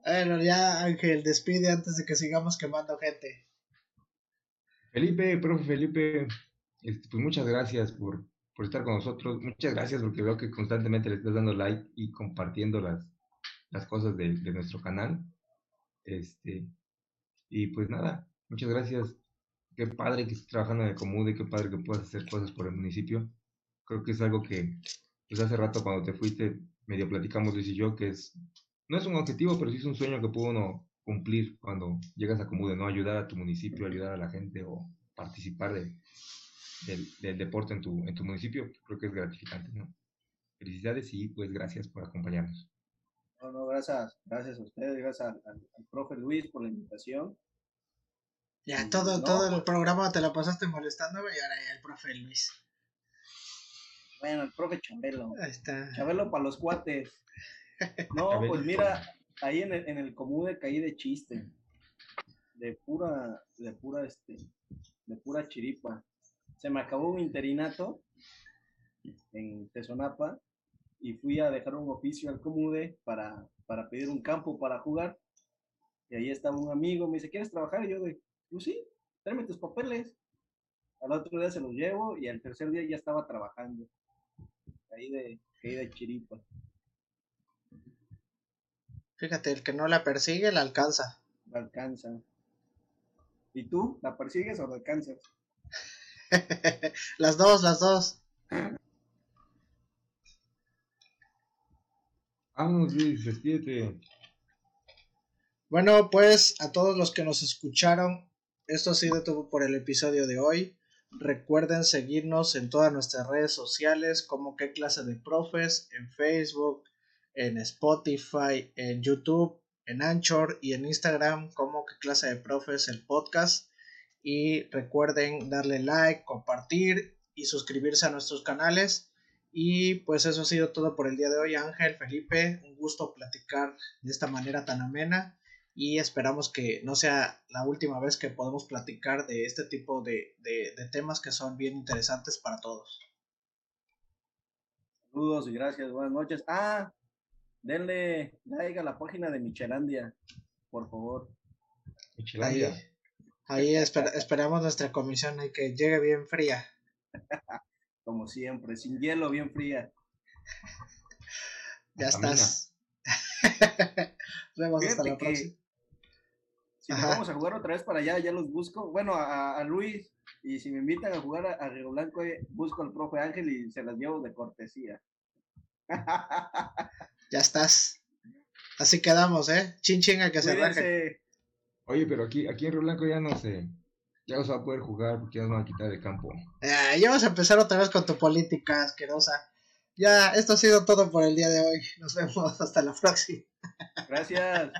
A: Bueno, ya Ángel, despide antes de que sigamos quemando gente.
B: Felipe, profe Felipe, este, pues muchas gracias por, por estar con nosotros. Muchas gracias porque veo que constantemente le estás dando like y compartiendo las, las cosas de, de nuestro canal. Este, y pues nada, muchas gracias. Qué padre que estés trabajando en el Comude, qué padre que puedas hacer cosas por el municipio. Creo que es algo que, pues hace rato cuando te fuiste, medio platicamos Luis y yo, que es, no es un objetivo, pero sí es un sueño que puede uno cumplir cuando llegas a Comude, ¿no? Ayudar a tu municipio, ayudar a la gente o participar de, del, deporte en tu, en tu municipio, creo que es gratificante, ¿no? Felicidades y pues gracias por acompañarnos.
C: No, no, gracias, gracias a ustedes, gracias al, al, profe Luis por la invitación.
A: Ya, todo, todo el programa te la pasaste molestándome y ahora ya el profe Luis.
C: Bueno, el profe Chabelo.
A: Ahí está.
C: Chabelo para los cuates. No, pues mira, ahí en el, en el Comude caí de chiste. De pura, de pura, este, de pura chiripa. Se me acabó un interinato en Tesonapa y fui a dejar un oficio al Comude para, para pedir un campo para jugar. Y ahí estaba un amigo, me dice, ¿quieres trabajar? Y yo de, pues sí, tráeme tus papeles. Al otro día se los llevo y al tercer día ya estaba trabajando. Ahí de, ahí de chiripa.
A: Fíjate, el que no la persigue, la alcanza.
C: La alcanza. ¿Y tú? ¿La persigues o la alcanzas?
A: las dos, las dos.
B: Vamos, Luis, despídete.
A: Bueno, pues a todos los que nos escucharon, esto ha sido todo por el episodio de hoy. Recuerden seguirnos en todas nuestras redes sociales como qué clase de profes, en Facebook, en Spotify, en YouTube, en Anchor y en Instagram como que clase de profes el podcast. Y recuerden darle like, compartir y suscribirse a nuestros canales. Y pues eso ha sido todo por el día de hoy, Ángel, Felipe. Un gusto platicar de esta manera tan amena. Y esperamos que no sea la última vez que podemos platicar de este tipo de, de, de temas que son bien interesantes para todos.
C: Saludos y gracias, buenas noches. Ah, denle like a la página de Michelandia, por favor.
B: Michelandia.
A: Ahí, esperamos nuestra comisión y que llegue bien fría.
C: Como siempre, sin hielo, bien fría.
A: ya estás. Nos vemos hasta la próxima.
C: Si vamos a jugar otra vez para allá, ya los busco. Bueno, a, Luis, y si me invitan a jugar a, Río Blanco, eh, busco al profe Ángel y se las llevo de cortesía.
A: Ya estás. Así quedamos, ¿eh? Chin chin que se raje.
B: Oye, pero aquí, aquí en Río Blanco ya no sé. Ya no se va a poder jugar porque ya nos van a quitar el campo.
A: Eh, ya vas a empezar otra vez con tu política asquerosa. Ya, esto ha sido todo por el día de hoy. Nos vemos hasta la próxima.
C: Gracias.